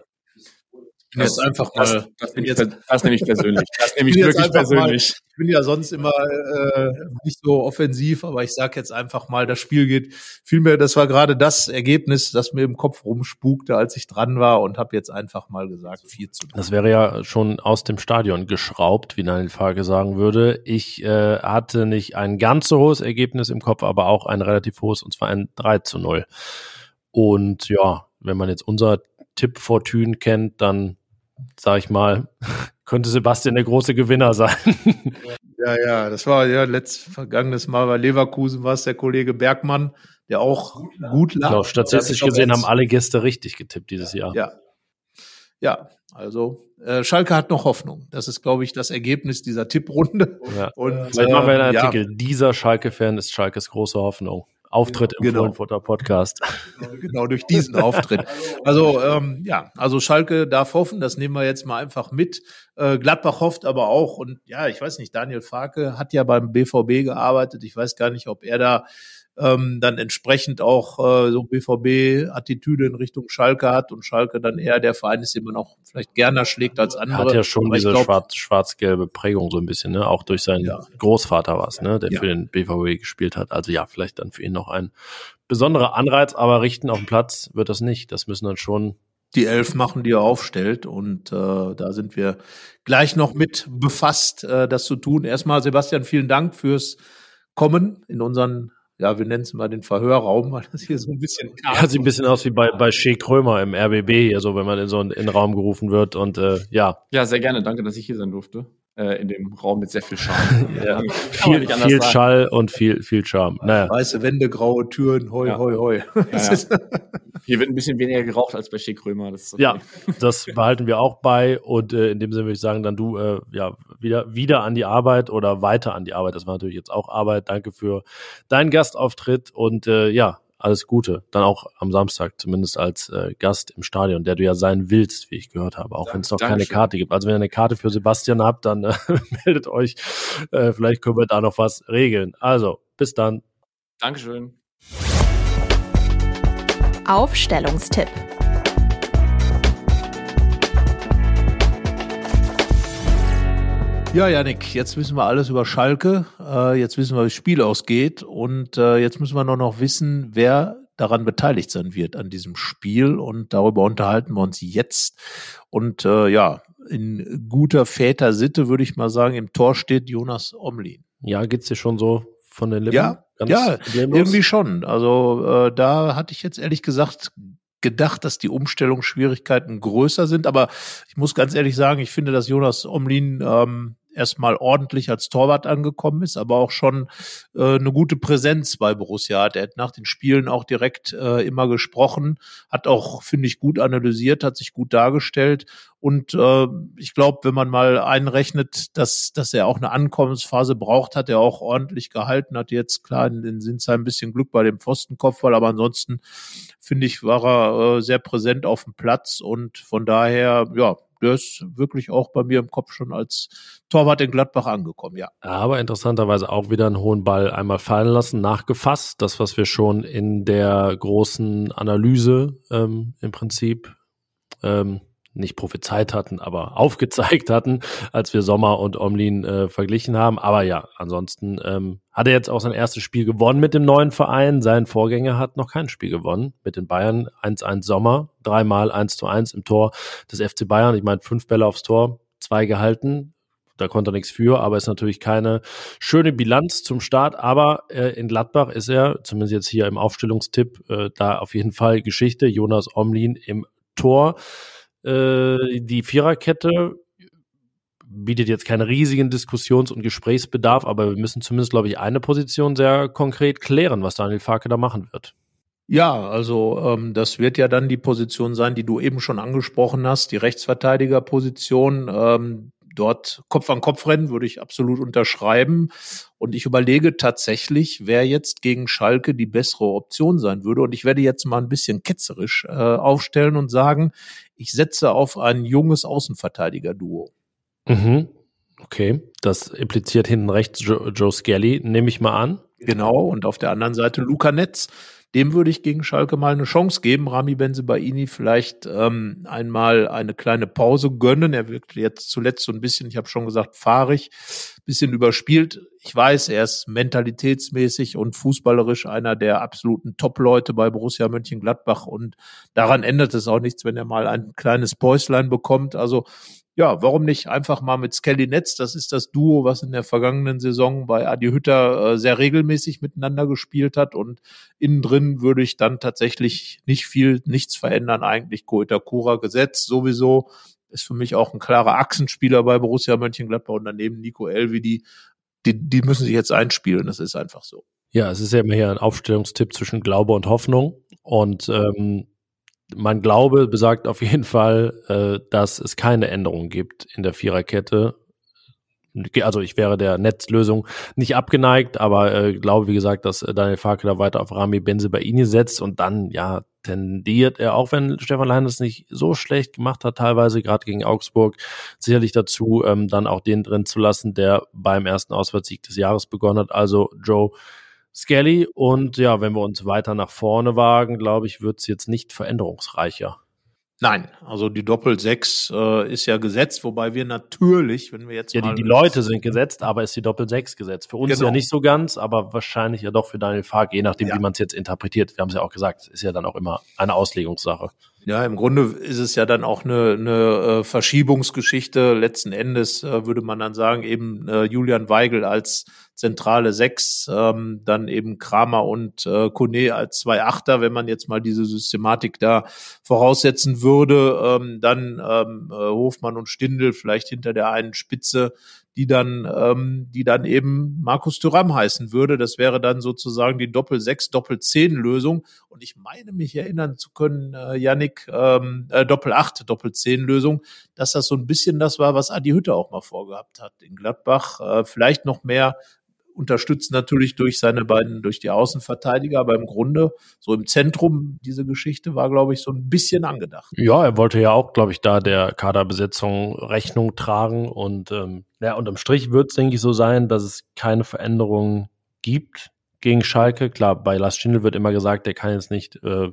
C: Jetzt einfach mal.
E: Das, das, nehme ich, das nehme ich persönlich. Das nehme ich wirklich
C: einfach mal-
E: persönlich.
C: Ich bin ja sonst immer äh, nicht so offensiv, aber ich sage jetzt einfach mal, das Spiel geht vielmehr, das war gerade das Ergebnis, das mir im Kopf rumspukte, als ich dran war und habe jetzt einfach mal gesagt 4 zu 3.
B: das wäre ja schon aus dem Stadion geschraubt, wie Daniel Farke sagen würde. Ich äh, hatte nicht ein ganz so hohes Ergebnis im Kopf, aber auch ein relativ hohes, und zwar ein 3 zu 0. Und ja, wenn man jetzt unser Tipp Fortune kennt, dann sage ich mal, könnte Sebastian der große Gewinner sein.
C: Ja, ja, das war ja letztes vergangenes Mal bei Leverkusen war es der Kollege Bergmann, der auch gut lag.
B: genau, statistisch gesehen haben alle Gäste richtig getippt dieses Jahr.
C: Ja. Ja, also äh, Schalke hat noch Hoffnung. Das ist, glaube ich, das Ergebnis dieser Tipprunde.
B: Ja.
C: Und
B: Vielleicht machen wir einen
C: äh, ja,
B: Artikel. Dieser Schalke-Fan ist Schalkes große Hoffnung. Auftritt im
C: Genau.
B: Fohlenfutter Podcast.
C: genau durch diesen Auftritt. Also ähm, ja, also Schalke darf hoffen, das nehmen wir jetzt mal einfach mit. Äh, Gladbach hofft aber auch und ja, ich weiß nicht, Daniel Farke hat ja beim BVB gearbeitet. Ich weiß gar nicht, ob er da ähm, dann entsprechend auch äh, so BVB-Attitüde in Richtung Schalke hat und Schalke dann eher der Verein ist, den man auch vielleicht gerne schlägt als
B: Er
C: andere.
B: hat ja schon
C: Aber
B: diese schwarz- schwarz-gelbe Prägung so ein bisschen, ne? Auch durch seinen
C: Ja.
B: Großvater was, ne? Der
C: Ja.
B: für den BVB gespielt hat. Also ja, vielleicht dann für ihn noch ein besonderer Anreiz, aber richten auf dem Platz wird das nicht. Das müssen dann schon
C: die Elf machen, die er aufstellt. Und äh, da sind wir gleich noch mit befasst, äh, das zu tun. Erstmal, Sebastian, vielen Dank fürs Kommen in unseren, ja, wir nennen es mal den Verhörraum, weil das hier so ein bisschen
B: Ja, sieht ein bisschen aus wie bei, bei Shea Krömer im RBB, hier so, wenn man in so einen Innenraum gerufen wird und äh, ja,
E: Ja, sehr gerne. Danke, dass ich hier sein durfte. Äh, in dem Raum mit sehr viel Charme.
B: Ja. Viel, viel. Schall und viel, viel Charme. Naja,
C: weiße Wände, graue Türen, hoi,
E: Ja.
C: hoi, hoi.
E: Ja, Hier wird ein bisschen weniger geraucht als bei Krömer. Das ist okay.
B: ja, das behalten wir auch bei und äh, in dem Sinne würde ich sagen, dann du äh, ja wieder wieder an die Arbeit oder weiter an die Arbeit. Das war natürlich jetzt auch Arbeit. Danke für deinen Gastauftritt und äh, ja, alles Gute. Dann auch am Samstag, zumindest als äh, Gast im Stadion, der du ja sein willst, wie ich gehört habe, auch wenn es noch keine
E: Dankeschön.
B: Karte gibt. Also wenn ihr eine Karte für Sebastian habt, dann äh, meldet euch. Äh, vielleicht können wir da noch was regeln. Also, bis dann.
E: Dankeschön.
D: Aufstellungstipp.
C: Ja, Janik, jetzt wissen wir alles über Schalke. Äh, jetzt wissen wir, wie das Spiel ausgeht. Und äh, jetzt müssen wir nur noch wissen, wer daran beteiligt sein wird an diesem Spiel. Und darüber unterhalten wir uns jetzt. Und äh, ja, in guter Väter-Sitte würde ich mal sagen, im Tor steht Jonas Omlin.
B: Ja, geht's dir schon so von den Lippen?
C: Ja, ja,
B: problemlos?
C: Irgendwie schon. Also äh, da hatte ich jetzt ehrlich gesagt gedacht, dass die Umstellungsschwierigkeiten größer sind. Aber ich muss ganz ehrlich sagen, ich finde, dass Jonas Omlin ähm, erstmal ordentlich als Torwart angekommen ist, aber auch schon äh, eine gute Präsenz bei Borussia hat. Er hat nach den Spielen auch direkt äh, immer gesprochen, hat auch, finde ich, gut analysiert, hat sich gut dargestellt. Und äh, ich glaube, wenn man mal einrechnet, dass, dass er auch eine Ankommensphase braucht, hat er auch ordentlich gehalten, hat jetzt klar in den Sinsheim ein bisschen Glück bei dem Pfostenkopfball, aber ansonsten finde ich, war er äh, sehr präsent auf dem Platz und von daher, ja, der ist wirklich auch bei mir im Kopf schon als Torwart in Gladbach angekommen, ja.
B: Aber interessanterweise auch wieder einen hohen Ball einmal fallen lassen, nachgefasst. Das, was wir schon in der großen Analyse ähm, im Prinzip ähm, nicht prophezeit hatten, aber aufgezeigt hatten, als wir Sommer und Omlin äh, verglichen haben. Aber ja, ansonsten ähm, hat er jetzt auch sein erstes Spiel gewonnen mit dem neuen Verein. Sein Vorgänger hat noch kein Spiel gewonnen mit den Bayern. 1-1 Sommer, dreimal 1 zu 1 im Tor des FC Bayern. Ich meine, fünf Bälle aufs Tor, zwei gehalten. Da konnte er nichts für, aber ist natürlich keine schöne Bilanz zum Start. Aber äh, in Gladbach ist er, zumindest jetzt hier im Aufstellungstipp, äh, da auf jeden Fall Geschichte. Jonas Omlin im Tor. Äh, die Viererkette bietet jetzt keinen riesigen Diskussions- und Gesprächsbedarf, aber wir müssen zumindest, glaube ich, eine Position sehr konkret klären, was Daniel Farke da machen wird.
C: Ja, also ähm, das wird ja dann die Position sein, die du eben schon angesprochen hast, die Rechtsverteidigerposition. Ähm, dort Kopf an Kopf rennen, würde ich absolut unterschreiben. Und ich überlege tatsächlich, wer jetzt gegen Schalke die bessere Option sein würde. Und ich werde jetzt mal ein bisschen ketzerisch äh, aufstellen und sagen, ich setze auf ein junges Außenverteidiger-Duo.
B: Mhm. Okay, das impliziert hinten rechts Joe, Joe Skelly, nehme ich mal an.
C: Genau, und auf der anderen Seite Luca Netz. Dem würde ich gegen Schalke mal eine Chance geben. Rami Benzebaini vielleicht ähm, einmal eine kleine Pause gönnen. Er wirkt jetzt zuletzt so ein bisschen, ich habe schon gesagt, fahrig, bisschen überspielt. Ich weiß, er ist mentalitätsmäßig und fußballerisch einer der absoluten Top-Leute bei Borussia Mönchengladbach und daran ändert es auch nichts, wenn er mal ein kleines Päuslein bekommt. Also ja, warum nicht einfach mal mit Skelly Netz? Das ist das Duo, was in der vergangenen Saison bei Adi Hütter äh, sehr regelmäßig miteinander gespielt hat. Und innen drin würde ich dann tatsächlich nicht viel, nichts verändern. Eigentlich Koitakura gesetzt sowieso. Ist für mich auch ein klarer Achsenspieler bei Borussia Mönchengladbach und daneben Nico Elvi, die, die, die müssen sich jetzt einspielen. Das ist einfach so.
B: Ja, es ist ja immer hier ein Aufstellungstipp zwischen Glaube und Hoffnung. Und ähm, mein Glaube besagt auf jeden Fall, äh, dass es keine Änderungen gibt in der Viererkette. Also ich wäre der Netzlösung nicht abgeneigt, aber äh, glaube, wie gesagt, dass äh, Daniel Farke da weiter auf Rami Benzebaini setzt und dann, ja, tendiert er, auch wenn Stefan Lein das nicht so schlecht gemacht hat, teilweise, gerade gegen Augsburg, sicherlich dazu, ähm, dann auch den drin zu lassen, der beim ersten Auswärtssieg des Jahres begonnen hat. Also Joe Skelly. Und ja, wenn wir uns weiter nach vorne wagen, glaube ich, wird es jetzt nicht veränderungsreicher.
C: Nein, also die Doppel-6 äh, ist ja gesetzt, wobei wir natürlich, wenn wir jetzt
B: Ja, die, die Leute sind gesetzt, aber ist die Doppel-6 gesetzt. Für uns genau. ja nicht so ganz, aber wahrscheinlich ja doch für Daniel Fark, je nachdem, ja. wie man es jetzt interpretiert. Wir haben es ja auch gesagt, ist ja dann auch immer eine Auslegungssache.
C: Ja, im Grunde ist es ja dann auch eine, eine äh, Verschiebungsgeschichte. Letzten Endes äh, würde man dann sagen, eben äh, Julian Weigel als zentrale Sechs, ähm, dann eben Kramer und äh, Kone als zwei Achter, wenn man jetzt mal diese Systematik da voraussetzen würde, ähm, dann ähm, äh, Hofmann und Stindel vielleicht hinter der einen Spitze die dann, ähm, die dann eben Markus Thuram heißen würde. Das wäre dann sozusagen die Doppel-6, Doppel-10-Lösung. Und ich meine mich erinnern zu können, äh, Yannick, ähm, äh, Doppel-8, Doppel-10-Lösung, dass das so ein bisschen das war, was Adi Hütte auch mal vorgehabt hat in Gladbach. Äh, vielleicht noch mehr unterstützt natürlich durch seine beiden, durch die Außenverteidiger, aber im Grunde so im Zentrum diese Geschichte war, glaube ich, so ein bisschen angedacht.
B: Ja, er wollte ja auch, glaube ich, da der Kaderbesetzung Rechnung tragen und ähm, ja, unterm Strich wird es, denke ich, so sein, dass es keine Veränderungen gibt gegen Schalke. Klar, bei Lars Schindel wird immer gesagt, der kann jetzt nicht äh,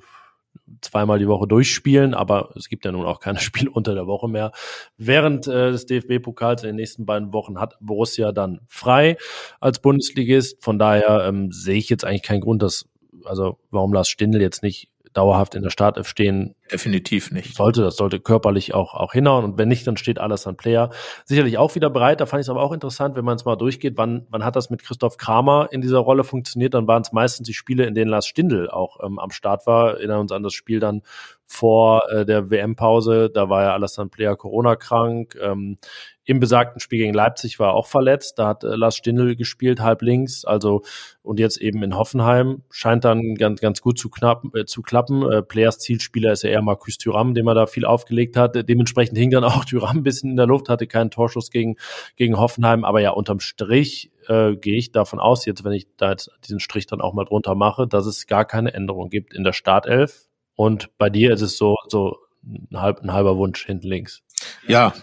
B: zweimal die Woche durchspielen, aber es gibt ja nun auch keine Spiele unter der Woche mehr. Während äh, des DFB-Pokals in den nächsten beiden Wochen hat Borussia dann frei als Bundesligist. Von daher ähm, sehe ich jetzt eigentlich keinen Grund, dass, also warum Lars Stindl jetzt nicht dauerhaft in der Startelf stehen.
C: Definitiv nicht.
B: Sollte, das sollte körperlich auch, auch hinhauen. Und wenn nicht, dann steht alles an Player. Sicherlich auch wieder bereit. Da fand ich es aber auch interessant, wenn man es mal durchgeht, wann, wann hat das mit Christoph Kramer in dieser Rolle funktioniert? Dann waren es meistens die Spiele, in denen Lars Stindl auch ähm, am Start war. Erinnern uns an das Spiel dann vor äh, der WM-Pause. Da war ja Alassane Player Corona krank. Ähm, Im besagten Spiel gegen Leipzig war er auch verletzt. Da hat äh, Lars Stindl gespielt, halb links. Also und jetzt eben in Hoffenheim scheint dann ganz ganz gut zu, knappen, äh, zu klappen. Äh, Players Zielspieler ist ja eher Marcus Thuram, dem er da viel aufgelegt hat. Dementsprechend hing dann auch Thuram ein bisschen in der Luft, hatte keinen Torschuss gegen gegen Hoffenheim. Aber ja, unterm Strich äh, gehe ich davon aus, jetzt wenn ich da jetzt diesen Strich dann auch mal drunter mache, dass es gar keine Änderung gibt in der Startelf Und bei dir ist es so, so ein, halb, ein halber Wunsch hinten links.
C: Ja,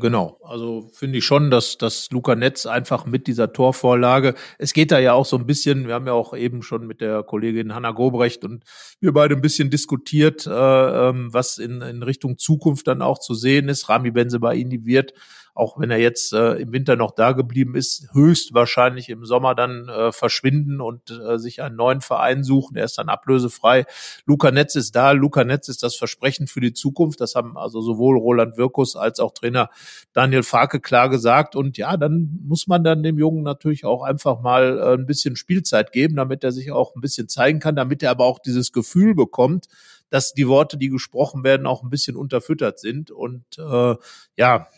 C: genau. Also finde ich schon, dass, dass Luca Netz einfach mit dieser Torvorlage, es geht da ja auch so ein bisschen, wir haben ja auch eben schon mit der Kollegin Hanna Gobrecht und wir beide ein bisschen diskutiert, äh, ähm, was in, in Richtung Zukunft dann auch zu sehen ist. Rami Benzebaini wird auch wenn er jetzt äh, im Winter noch da geblieben ist, höchstwahrscheinlich im Sommer dann äh, verschwinden und äh, sich einen neuen Verein suchen. Er ist dann ablösefrei. Luca Netz ist da. Luca Netz ist das Versprechen für die Zukunft. Das haben also sowohl Roland Wirkus als auch Trainer Daniel Farke klar gesagt. Und ja, dann muss man dann dem Jungen natürlich auch einfach mal äh, ein bisschen Spielzeit geben, damit er sich auch ein bisschen zeigen kann, damit er aber auch dieses Gefühl bekommt, dass die Worte, die gesprochen werden, auch ein bisschen unterfüttert sind. Und äh, ja,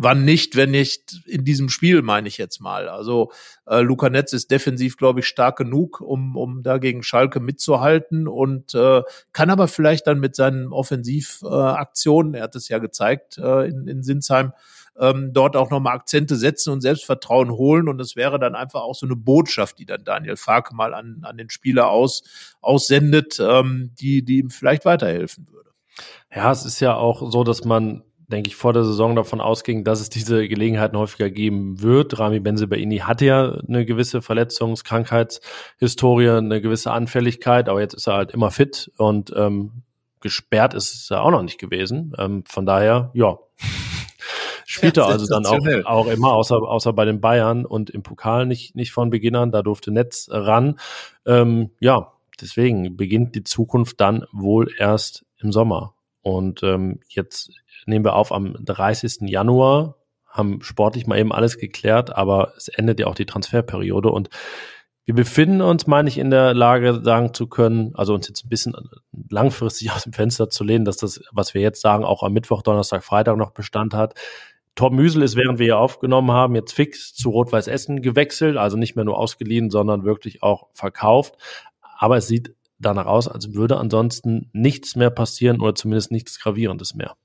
C: Wann nicht, wenn nicht in diesem Spiel, meine ich jetzt mal. Also äh, Luca Netz ist defensiv, glaube ich, stark genug, um, um dagegen Schalke mitzuhalten und äh, kann aber vielleicht dann mit seinen Offensivaktionen, äh, er hat es ja gezeigt äh, in, in Sinsheim, ähm, dort auch nochmal Akzente setzen und Selbstvertrauen holen. Und es wäre dann einfach auch so eine Botschaft, die dann Daniel Farke mal an, an den Spieler aus, aussendet, ähm, die, die ihm vielleicht weiterhelfen würde.
B: Ja, es ist ja auch so, dass man denke ich, vor der Saison davon ausging, dass es diese Gelegenheiten häufiger geben wird. Rami Benzebaini hatte ja eine gewisse Verletzungs-, Krankheitshistorie, eine gewisse Anfälligkeit, aber jetzt ist er halt immer fit und ähm, gesperrt ist er auch noch nicht gewesen. Ähm, von daher, ja, spielt er also dann auch, auch immer, außer, außer bei den Bayern und im Pokal nicht, nicht von Beginn an, da durfte Netz ran. Ähm, ja, deswegen beginnt die Zukunft dann wohl erst im Sommer. Und ähm, jetzt nehmen wir auf am 30. Januar, haben sportlich mal eben alles geklärt, aber es endet ja auch die Transferperiode und wir befinden uns, meine ich, in der Lage, sagen zu können, also uns jetzt ein bisschen langfristig aus dem Fenster zu lehnen, dass das, was wir jetzt sagen, auch am Mittwoch, Donnerstag, Freitag noch Bestand hat. Tom Müsel ist, während wir hier aufgenommen haben, jetzt fix zu Rot-Weiß Essen gewechselt, also nicht mehr nur ausgeliehen, sondern wirklich auch verkauft. Aber es sieht danach aus, als würde ansonsten nichts mehr passieren oder zumindest nichts Gravierendes mehr.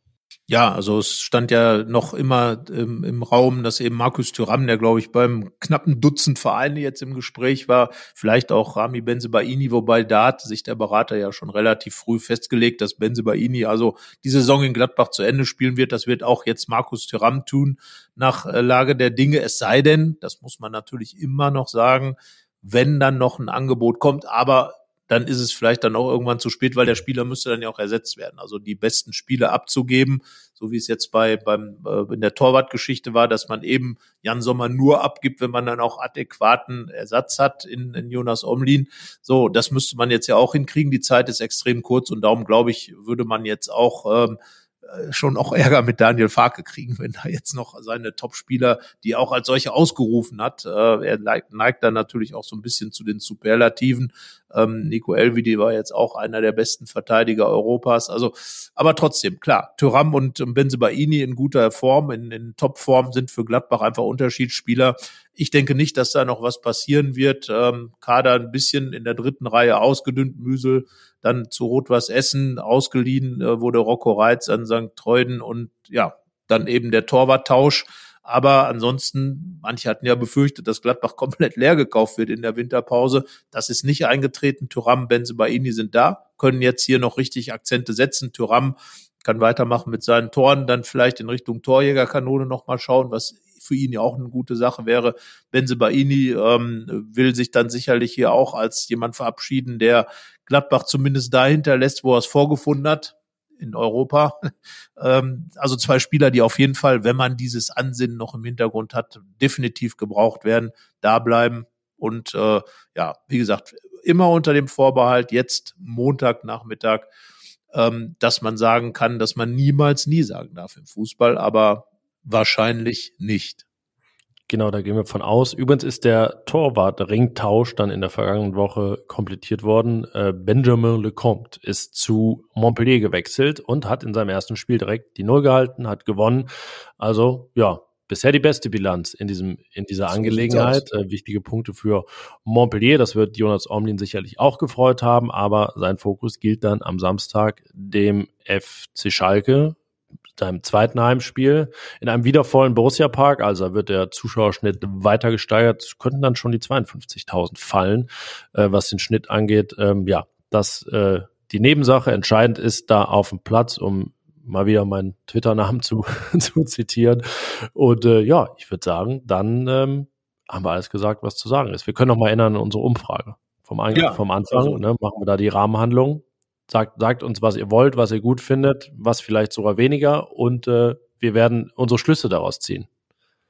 C: Ja, also es stand ja noch immer im, im Raum, dass eben Markus Thuram, der glaube ich beim knappen Dutzend Vereine jetzt im Gespräch war, vielleicht auch Rami Benzebaini, wobei da hat sich der Berater ja schon relativ früh festgelegt, dass Benzebaini also die Saison in Gladbach zu Ende spielen wird. Das wird auch jetzt Markus Thuram tun nach äh, Lage der Dinge. Es sei denn, das muss man natürlich immer noch sagen, wenn dann noch ein Angebot kommt, aber dann ist es vielleicht dann auch irgendwann zu spät, weil der Spieler müsste dann ja auch ersetzt werden. Also die besten Spiele abzugeben, so wie es jetzt bei beim äh, in der Torwartgeschichte war, dass man eben Jan Sommer nur abgibt, wenn man dann auch adäquaten Ersatz hat in, in Jonas Omlin. So, das müsste man jetzt ja auch hinkriegen. Die Zeit ist extrem kurz und darum glaube ich, würde man jetzt auch ähm, äh, schon auch Ärger mit Daniel Farke kriegen, wenn da jetzt noch seine Top-Spieler, die auch als solche ausgerufen hat. Äh, er neigt, neigt dann natürlich auch so ein bisschen zu den Superlativen. Ähm, Nico Elvidi war jetzt auch einer der besten Verteidiger Europas. Also, aber trotzdem, klar, Thuram und Benzebaini in guter Form, in, in Top-Form sind für Gladbach einfach Unterschiedsspieler. Ich denke nicht, dass da noch was passieren wird. Ähm, Kader ein bisschen in der dritten Reihe ausgedünnt, Müsel dann zu Rot-Was Essen ausgeliehen äh, wurde Rocco Reitz an St. Treuden und ja, dann eben der Torwarttausch. Aber ansonsten, manche hatten ja befürchtet, dass Gladbach komplett leer gekauft wird in der Winterpause. Das ist nicht eingetreten. Thuram, Benzebaini sind da, können jetzt hier noch richtig Akzente setzen. Thuram kann weitermachen mit seinen Toren, dann vielleicht in Richtung Torjägerkanone nochmal schauen, was für ihn ja auch eine gute Sache wäre. Benzebaini ähm, will sich dann sicherlich hier auch als jemand verabschieden, der Gladbach zumindest dahinter lässt, wo er es vorgefunden hat in Europa. ähm, also zwei Spieler, die auf jeden Fall, wenn man dieses Ansinnen noch im Hintergrund hat, definitiv gebraucht werden, da bleiben. Und äh, ja, wie gesagt, immer unter dem Vorbehalt, jetzt Montagnachmittag, ähm, dass man sagen kann, dass man niemals nie sagen darf im Fußball, aber wahrscheinlich nicht.
B: Genau, da gehen wir von aus. Übrigens ist der Torwart-Ringtausch dann in der vergangenen Woche komplettiert worden. Äh, Benjamin Lecomte ist zu Montpellier gewechselt und hat in seinem ersten Spiel direkt die Null gehalten, hat gewonnen. Also ja, bisher die beste Bilanz in diesem in dieser Angelegenheit. Äh, wichtige Punkte für Montpellier. Das wird Jonas Omlin sicherlich auch gefreut haben, aber sein Fokus gilt dann am Samstag dem FC Schalke seinem zweiten Heimspiel in einem wiedervollen Borussia Park. Also wird der Zuschauerschnitt weiter gesteigert. Könnten dann schon die 52.000 fallen, äh, was den Schnitt angeht. Ähm, ja, das äh, die Nebensache. Entscheidend ist da auf dem Platz, um mal wieder meinen Twitter-Namen zu, zu zitieren. Und äh, ja, ich würde sagen, dann ähm, haben wir alles gesagt, was zu sagen ist. Wir können noch mal erinnern an unsere Umfrage vom, An ja, vom Anfang. Also. Ne, machen wir da die Rahmenhandlung. Sagt, sagt uns, was ihr wollt, was ihr gut findet, was vielleicht sogar weniger und äh, wir werden unsere Schlüsse daraus ziehen.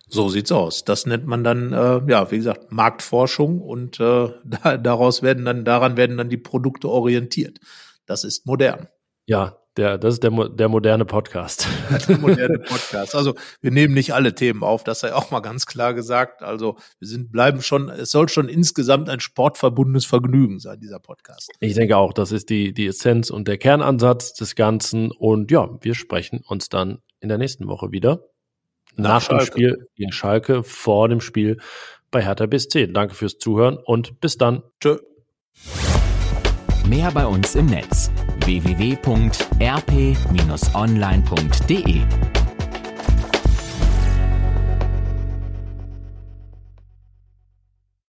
C: So sieht's aus. Das nennt man dann, äh, ja, wie gesagt, Marktforschung und äh, da, daraus werden dann, daran werden dann die Produkte orientiert. Das ist modern.
B: Ja, der, das ist der, der moderne Podcast.
C: Der moderne Podcast. Also wir nehmen nicht alle Themen auf, das sei auch mal ganz klar gesagt. Also wir sind, bleiben schon, es soll schon insgesamt ein sportverbundenes Vergnügen sein, dieser Podcast.
B: Ich denke auch, das ist die, die Essenz und der Kernansatz des Ganzen. Und ja, wir sprechen uns dann in der nächsten Woche wieder. Nach, nach dem Spiel gegen Schalke, vor dem Spiel bei Hertha BSC. Danke fürs Zuhören und bis dann.
A: Tschö. Mehr bei uns im Netz www.rp-online.de